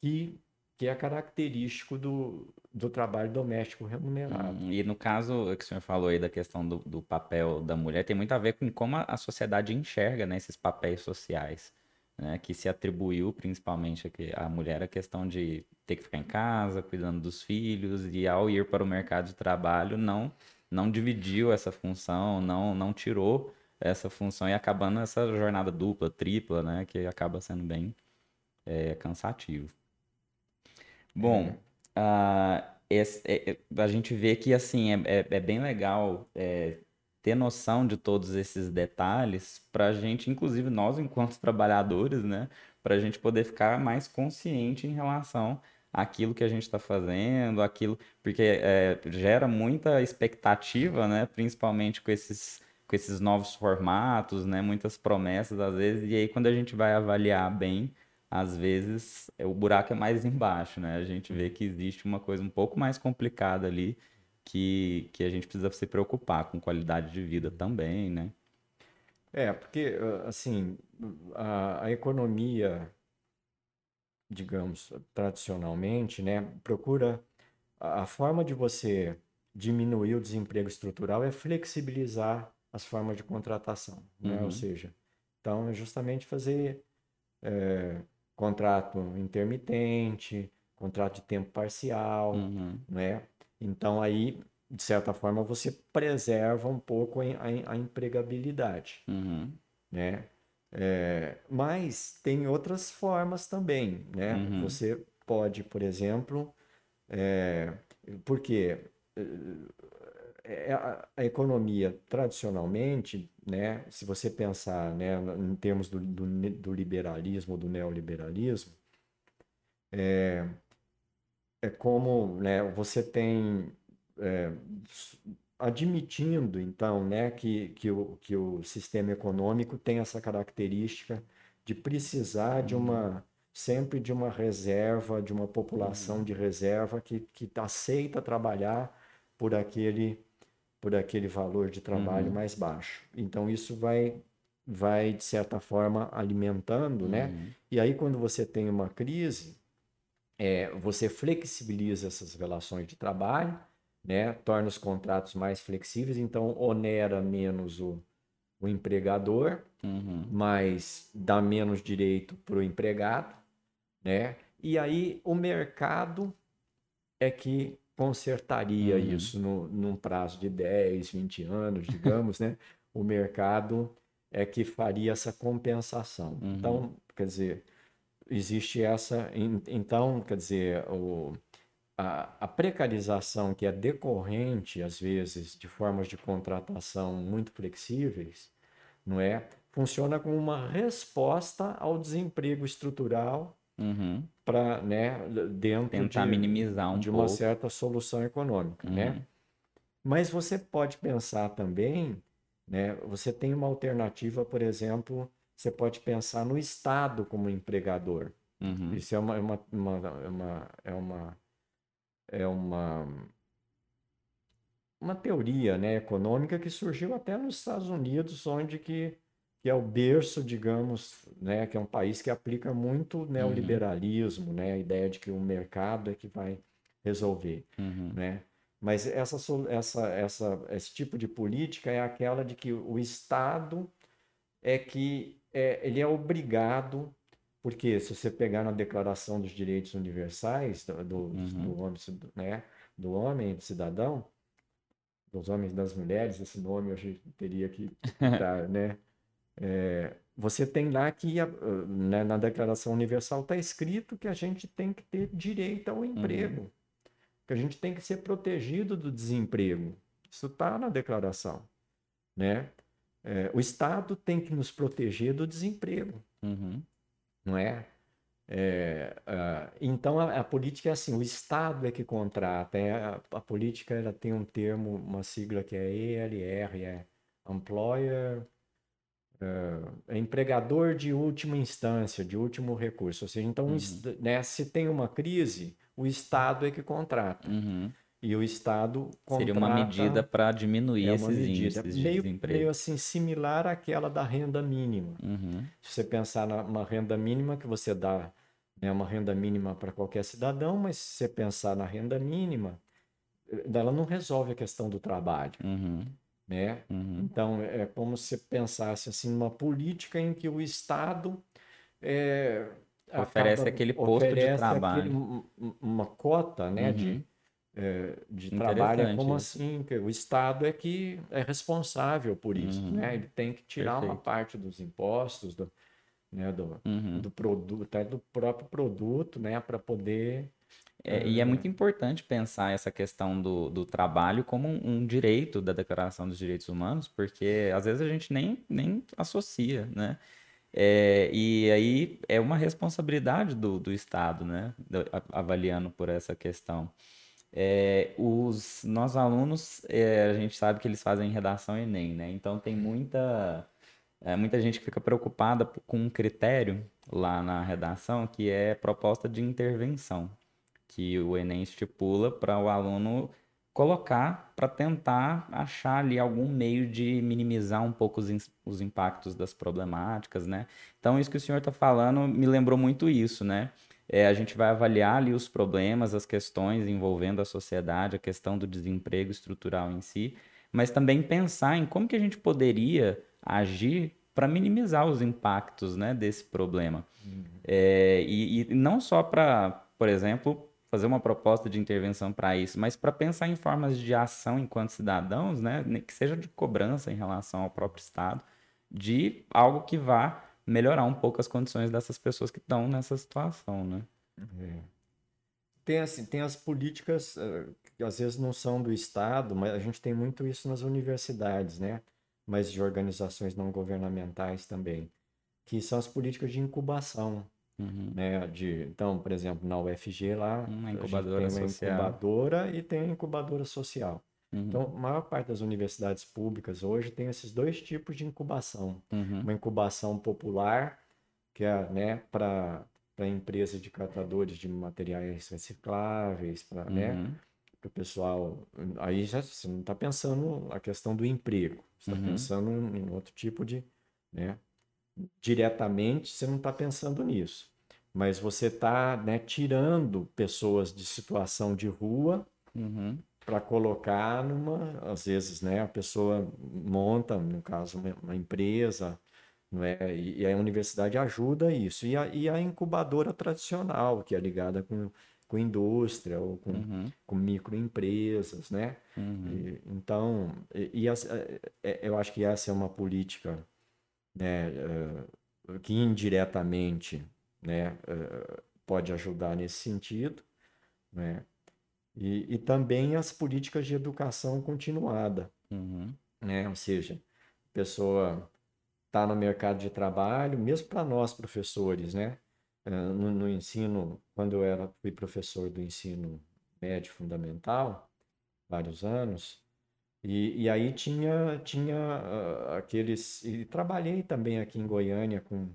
que que é característico do, do trabalho doméstico remunerado. Hum, e no caso que o senhor falou aí da questão do, do papel da mulher, tem muito a ver com como a, sociedade enxerga né, esses papéis sociais, né, que se atribuiu principalmente à mulher a questão de ter que ficar em casa, cuidando dos filhos, e ao ir para o mercado de trabalho não, não dividiu essa função, não, não tirou essa função e acabando essa jornada dupla, tripla, né, que acaba sendo bem é, cansativo. Bom, uh, esse, é, a gente vê que assim é, é, é bem legal é, ter noção de todos esses detalhes para a gente, inclusive nós enquanto trabalhadores, né, para a gente poder ficar mais consciente em relação àquilo que a gente está fazendo, aquilo porque é, gera muita expectativa, né, principalmente com esses com esses novos formatos, né? Muitas promessas às vezes, e aí quando a gente vai avaliar bem, às vezes é, o buraco é mais embaixo, né? A gente vê que existe uma coisa um pouco mais complicada ali que, que a gente precisa se preocupar com qualidade de vida também, né? É, porque, assim, a, a economia, digamos, tradicionalmente, né, procura a, forma de você diminuir o desemprego estrutural é flexibilizar as formas de contratação, né? Ou Uhum. seja, então é justamente fazer é, contrato intermitente, contrato de tempo parcial, Uhum. né? Então aí, de certa forma, você preserva um pouco a, a- a empregabilidade, Uhum. né? É, mas tem outras formas também, né? Uhum. Você pode, por exemplo, é, porque é, a, a economia tradicionalmente, né, se você pensar, né, em termos do, do, do liberalismo, do neoliberalismo, é, é como, né, você tem é, admitindo então, né, que, que, o, que o sistema econômico tem essa característica de precisar de uma sempre de uma reserva, de uma população de reserva que, que aceita trabalhar por aquele por aquele valor de trabalho Uhum. mais baixo. Então isso vai vai de certa forma alimentando, né? Uhum. E aí quando você tem uma crise, é, você flexibiliza essas relações de trabalho, né? Torna os contratos mais flexíveis, então onera menos o, o empregador, Uhum. mas dá menos direito para o empregado, né? E aí o mercado é que consertaria Uhum. isso no, num prazo de 10, 20 anos, digamos, né? O mercado é que faria essa compensação. Uhum. Então, quer dizer, existe essa. en- Então, quer dizer, o, a, a precarização que é decorrente, às vezes, de formas de contratação muito flexíveis, não é? Funciona como uma resposta ao desemprego estrutural Uhum. para, né, dentro Tentar de, minimizar um de uma pouco. certa solução econômica, né? Uhum. Mas você pode pensar também, né? Você tem uma alternativa, por exemplo, você pode pensar no Estado como empregador. Uhum. Isso é uma, é uma, uma, é uma, é uma, é uma, uma teoria, né, econômica que surgiu até nos Estados Unidos, onde que, que é o berço, digamos, né, que é um país que aplica muito neoliberalismo, né, a ideia de que o mercado é que vai resolver, Uhum. né? Mas essa, essa, essa, esse tipo de política é aquela de que o Estado é que é, ele é obrigado, porque se você pegar na Declaração dos Direitos Universais do, do, Uhum. do homem, né, do homem do cidadão, dos homens e das mulheres, esse nome eu teria que estar, né? É, você tem lá que a- né, na Declaração Universal está escrito que a gente tem que ter direito ao emprego, que a gente tem que ser protegido do desemprego. Isso está na declaração, né? É, o Estado tem que nos proteger do desemprego, Uhum. Não é? É, ah, então a, a política é assim, o Estado é que contrata. é, a, a política ela tem um termo, uma sigla que é ELR, é Employer, é empregador de última instância, de último recurso. Ou seja, então, Uhum. né, se tem uma crise, o Estado é que contrata. Uhum. E o Estado Seria uma contrata- medida para diminuir é esses medida índices de meio, desemprego. meio assim similar àquela da renda mínima. Uhum. Se você pensar numa renda mínima que você dá, né, uma renda mínima para qualquer cidadão, mas se você pensar na renda mínima, eh, ela não resolve a questão do trabalho, Uhum. né? Uhum. Então é como se pensasse assim numa política em que o Estado é, Oferece acaba- aquele posto de oferece trabalho. aquele- um- um- uma cota, né, de Uhum. É, de trabalho, é como assim, que o Estado é que é responsável por isso, Uhum. né? Ele tem que tirar uma Perfeito. parte dos impostos, do, né, do, Uhum. do produto, até do próprio produto, né, para poder É, e é muito importante pensar essa questão do, do trabalho como um, um direito da Declaração dos Direitos Humanos, porque às vezes a gente nem, nem associa, né? É, e aí é uma responsabilidade do, do Estado, né? Avaliando por essa questão. É, os nossos alunos, é, a gente sabe que eles fazem redação Enem, né? Então tem muita, é, muita gente que fica preocupada com um critério lá na redação que é proposta de intervenção, que o Enem estipula para o aluno colocar para tentar achar ali algum meio de minimizar um pouco os, os impactos das problemáticas, né? Então, isso que o senhor está falando me lembrou muito isso, né? É, a gente vai avaliar ali os problemas, as questões envolvendo a sociedade, a questão do desemprego estrutural em si, mas também pensar em como que a gente poderia agir para minimizar os impactos né, desse problema. Uhum. É, e, e não só para, por exemplo, fazer uma proposta de intervenção para isso, mas para pensar em formas de ação enquanto cidadãos, né, que seja de cobrança em relação ao próprio Estado, de algo que vá melhorar um pouco as condições dessas pessoas que estão nessa situação, né? É. Tem, assim, tem as políticas uh, que às vezes não são do Estado, mas a gente tem muito isso nas universidades, né? Mas de organizações não governamentais também, que são as políticas de incubação. Uhum. Né, de, então, por exemplo, na UFG lá, uma incubadora tem uma social. incubadora e tem a incubadora social. Uhum. Então, a maior parte das universidades públicas hoje tem esses dois tipos de incubação. Uhum. Uma incubação popular, que é né, para empresas de catadores de materiais recicláveis, para né, uhum. o pessoal. Aí já, você não está pensando a questão do emprego, você está uhum. pensando em outro tipo de. Né, diretamente, você não está pensando nisso. Mas você está né, tirando pessoas de situação de rua. Uhum para colocar numa, às vezes, né, a pessoa monta, no caso, uma, empresa, não é? E, a universidade ajuda isso. E a, e a incubadora tradicional, que é ligada com, com indústria ou com, uhum. com microempresas, né? Uhum. E, então, e, e as, é, é, eu acho que essa é uma política né, que indiretamente né, pode ajudar nesse sentido, né? E, e também as políticas de educação continuada. Uhum. Né? Ou seja, a pessoa está no mercado de trabalho, mesmo para nós professores, né? Eh, no, no, ensino, quando eu era, fui professor do ensino médio fundamental, vários anos, e, e aí tinha, tinha uh, aqueles. E trabalhei também aqui em Goiânia com,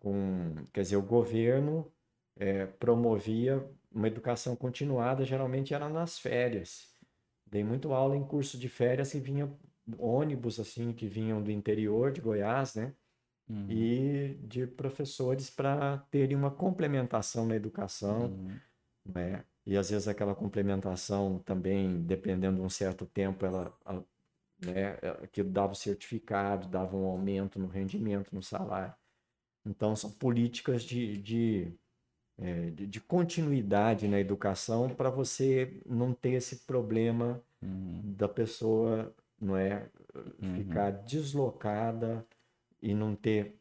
com. Quer dizer, o governo é, promovia uma educação continuada geralmente era nas férias. Dei muito aula em curso de férias e vinha ônibus assim que vinham do interior de Goiás, né? Uhum. E de professores para terem uma complementação na educação, uhum. né? E às vezes aquela complementação também, dependendo de um certo tempo, ela, né, que dava o certificado, dava um aumento no rendimento, no salário. Então são políticas de, de é, de, de, continuidade na educação para você não ter esse problema uhum. da pessoa não é uhum. ficar deslocada e não ter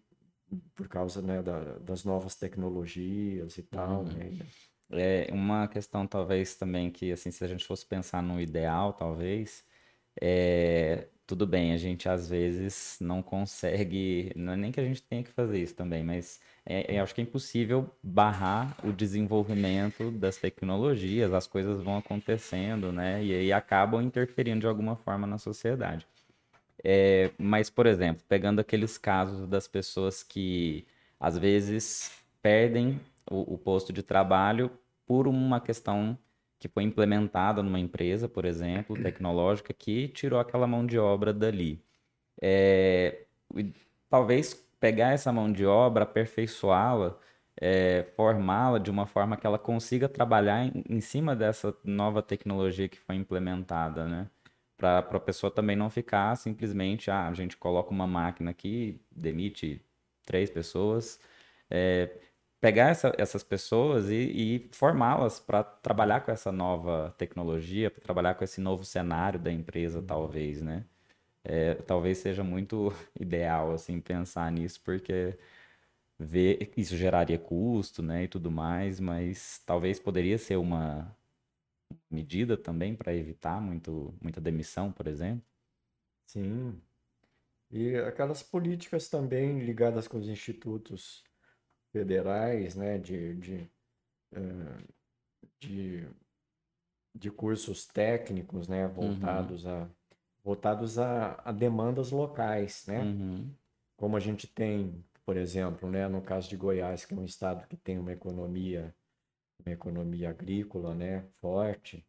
por causa né, da, das novas tecnologias e tal uhum. né? é uma questão talvez também que assim se a gente fosse pensar no ideal talvez é, tudo bem a gente às vezes não consegue não é nem que a gente tenha que fazer isso também mas é, é, acho que é impossível barrar o desenvolvimento das tecnologias, as coisas vão acontecendo, né? E aí acabam interferindo de alguma forma na sociedade. É, mas, por exemplo, pegando aqueles casos das pessoas que às vezes perdem o, o posto de trabalho por uma questão que foi implementada numa empresa, por exemplo, tecnológica, que tirou aquela mão de obra dali. É, talvez pegar essa mão de obra, aperfeiçoá-la, é, formá-la de uma forma que ela consiga trabalhar em, em, cima dessa nova tecnologia que foi implementada, né? Para a pessoa também não ficar simplesmente, ah, a gente coloca uma máquina aqui, demite três pessoas, é, pegar essa, essas pessoas e, e formá-las para trabalhar com essa nova tecnologia, para trabalhar com esse novo cenário da empresa, uhum. talvez, né? é, talvez seja muito ideal assim pensar nisso, porque ver isso geraria custo, né, e tudo mais, mas talvez poderia ser uma medida também para evitar muito, muita demissão, por exemplo. Sim. E aquelas políticas também ligadas com os institutos federais, né, de, de, de de cursos técnicos, né, voltados a voltados a, a demandas locais, né? Uhum. Como a gente tem, por exemplo, né, no caso de Goiás, que é um estado que tem uma economia uma economia agrícola, né, forte,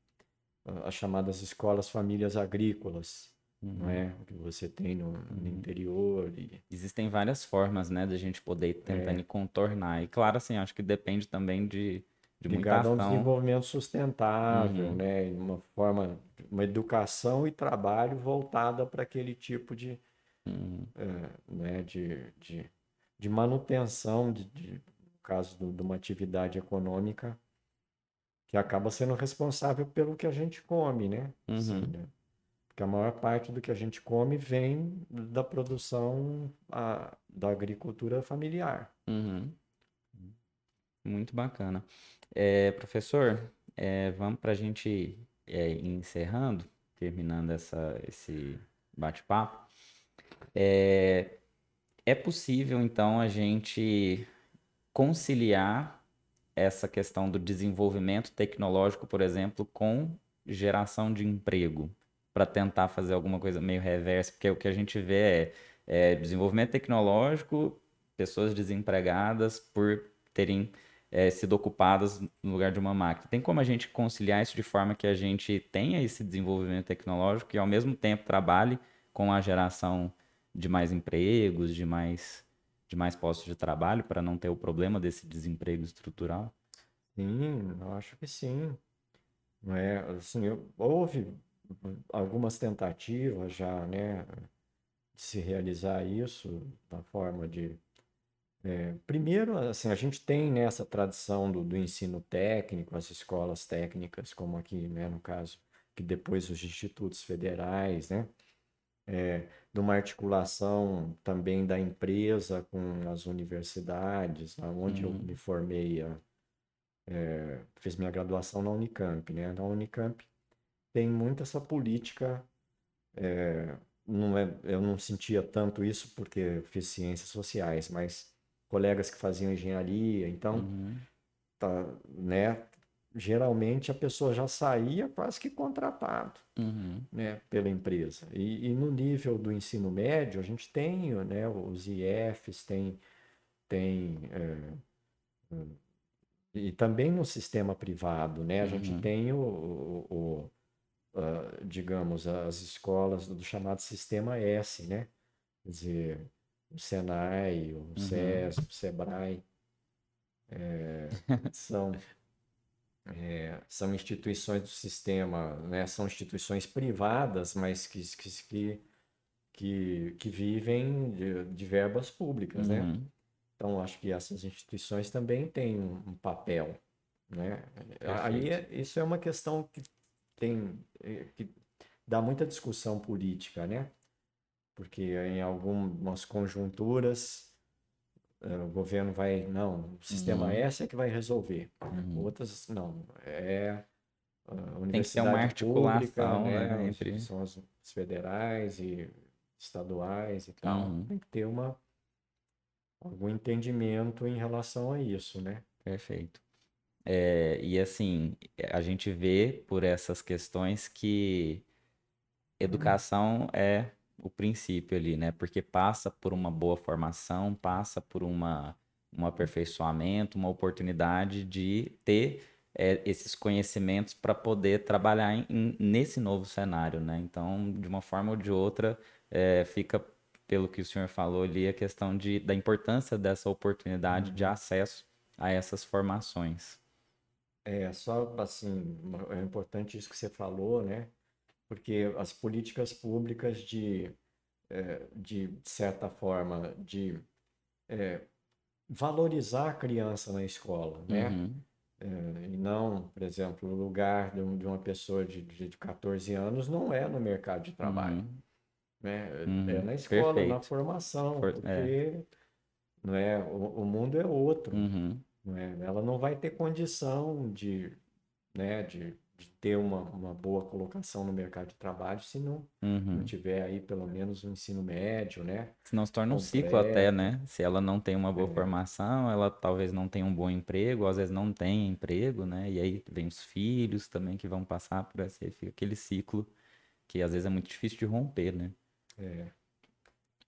as chamadas escolas famílias agrícolas, Uhum. é? Que você tem no, no Uhum. interior e Existem várias formas, né, da gente poder ir tentando É. contornar. E claro, assim, acho que depende também de, de muita ligado a um ação. desenvolvimento sustentável, Uhum. né? Uma forma, uma educação e trabalho voltada para aquele tipo de, Uhum. eh, né, de, de, de manutenção, de, de- no caso do- de uma atividade econômica que acaba sendo responsável pelo que a gente come, né? Assim, Uhum. né? Porque a maior parte do que a gente come vem da produção a- da agricultura familiar. Uhum. Muito bacana. É, professor, é, vamos para a gente é, encerrando, terminando essa, esse bate-papo. É, é possível, então, a gente conciliar essa questão do desenvolvimento tecnológico, por exemplo, com geração de emprego, para tentar fazer alguma coisa meio reversa, porque o que a gente vê é, é desenvolvimento tecnológico, pessoas desempregadas por terem é, sido ocupadas no lugar de uma máquina. Tem como a gente conciliar isso de forma que a gente tenha esse desenvolvimento tecnológico e ao mesmo tempo trabalhe com a geração de mais empregos, de mais, de mais postos de trabalho, para não ter o problema desse desemprego estrutural? Sim, eu acho que sim. Não é, assim, eu- houve algumas tentativas já, né, de se realizar isso da forma de é, primeiro, assim, a gente tem nessa tradição do, do ensino técnico, as escolas técnicas, como aqui, né, no caso, que depois os institutos federais, né, é, de uma articulação também da empresa com as universidades, lá onde eu Uhum. me formei, a- é, fiz minha graduação na Unicamp, né? Na Unicamp tem muito essa política, é, não é, eu não sentia tanto isso porque eu fiz ciências sociais, mas colegas que faziam engenharia, então Uhum. tá, né? Geralmente a pessoa já saía quase que contratado Uhum. né, pela empresa. E, e no nível do ensino médio, a gente tem, né, os IFs, tem, tem é, e também no sistema privado, né, a gente Uhum. tem o, o- o, ah, digamos, as escolas do, do chamado Sistema S, né, quer dizer, o Senai, o SESC, o Sebrae, é, são é, são instituições do sistema, né? São instituições privadas, mas que, que, que, que, vivem de, de verbas públicas, né? Uhum. Então, acho que essas instituições também têm um, um papel, né? Aí é- isso é uma questão que tem, é, que dá muita discussão política, né? Porque em algumas conjunturas eh, o governo vai, não, o sistema Uhum. S é que vai resolver. Uhum. Outras, não, é a Tem que ser uma universidade pública, articulação, né? né, entre- São as as federais e estaduais e tal. Uhum. Tem que ter uma, algum entendimento em relação a isso, né? Perfeito. É, e assim, a gente vê por essas questões que educação é o princípio ali, né? Porque passa por uma boa formação, passa por uma, um aperfeiçoamento, uma oportunidade de ter é, esses conhecimentos para poder trabalhar em- em- nesse novo cenário, né? Então, de uma forma ou de outra, é, fica, pelo que o senhor falou ali, a questão de, da importância dessa oportunidade de acesso a essas formações. É só assim, é importante isso que você falou, né? Porque as políticas públicas de, eh, de certa forma, de eh, valorizar a criança na escola, né? Uhum, Eh, E não, por exemplo, o lugar de, um- de uma pessoa de, de de 14 anos não é no mercado de trabalho, uhum, né? É Uhum, é na escola, na perfeito. formação, For- porque não é, o, o mundo é outro. Uhum, não é? Ela não vai ter condição de, né, de, de ter uma, uma boa colocação no mercado de trabalho se não, Uhum. não tiver aí pelo menos um ensino médio, né? Senão se torna um ciclo até, né? Se ela não tem uma boa É. formação, ela talvez não tenha um bom emprego, às vezes não tem emprego, né? E aí vem os filhos também que vão passar por esse, aquele ciclo que às vezes é muito difícil de romper, né? É.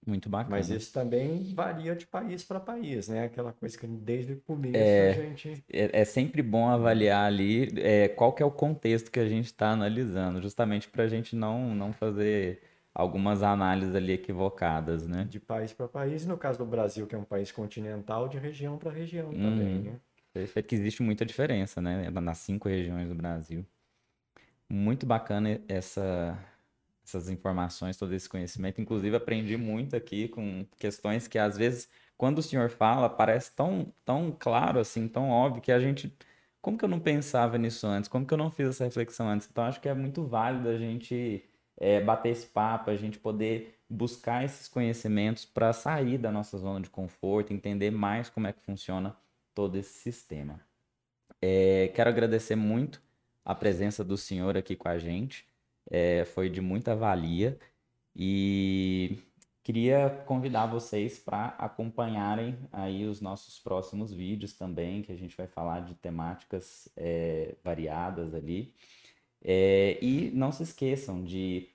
Muito bacana. Mas isso também varia de país para país, né? Aquela coisa que desde o começo É. a gente. É, é sempre bom avaliar ali é, qual que é o contexto que a gente está analisando, justamente para a gente não, não fazer algumas análises ali equivocadas, né? De país para país, no caso do Brasil, que é um país continental, de região para região também, Uhum. né? Perfeito, que existe muita diferença, né? Nas cinco regiões do Brasil. Muito bacana essa, essas informações, todo esse conhecimento. Inclusive, aprendi muito aqui com questões que, às vezes, quando o senhor fala, parece tão, tão claro, assim, tão óbvio, que a gente. Como que eu não pensava nisso antes? Como que eu não fiz essa reflexão antes? Então, acho que é muito válido a gente é, bater esse papo, a gente poder buscar esses conhecimentos para sair da nossa zona de conforto, entender mais como é que funciona todo esse sistema. É, quero agradecer muito a presença do senhor aqui com a gente. É, foi de muita valia e queria convidar vocês para acompanharem aí os nossos próximos vídeos também, que a gente vai falar de temáticas é, variadas ali. É, e não se esqueçam de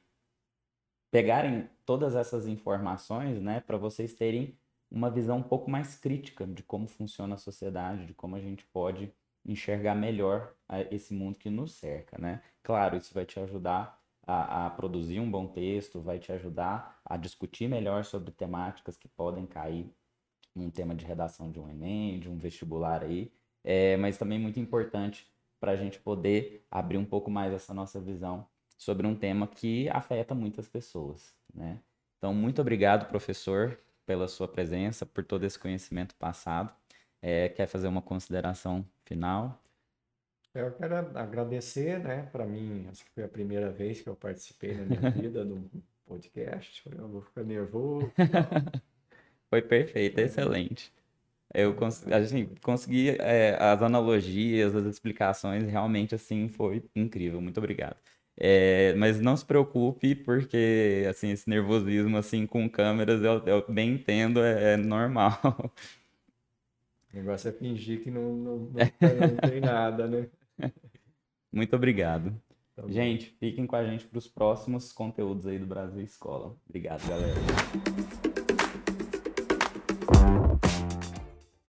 pegarem todas essas informações, né, para vocês terem uma visão um pouco mais crítica de como funciona a sociedade, de como a gente pode enxergar melhor a- esse mundo que nos cerca, né? Claro, isso vai te ajudar a, a produzir um bom texto, vai te ajudar a discutir melhor sobre temáticas que podem cair num tema de redação de um Enem, de um vestibular aí, é, mas também muito importante para a gente poder abrir um pouco mais essa nossa visão sobre um tema que afeta muitas pessoas, né? Então, muito obrigado, professor, pela sua presença, por todo esse conhecimento passado. É, quer fazer uma consideração final? Eu quero agradecer, né? Para mim, acho que foi a primeira vez que eu participei na minha vida de um podcast. Eu vou ficar nervoso. Foi perfeito, excelente. Eu cons assim, consegui é, as analogias, as explicações, realmente assim foi incrível. Muito obrigado. É, mas não se preocupe, porque assim esse nervosismo assim com câmeras eu, eu bem entendo, é, é normal. O negócio é fingir que não, não, não, não tem nada, né? Muito obrigado. Tá. Gente, fiquem com a gente para os próximos conteúdos aí do Brasil Escola. Obrigado, galera.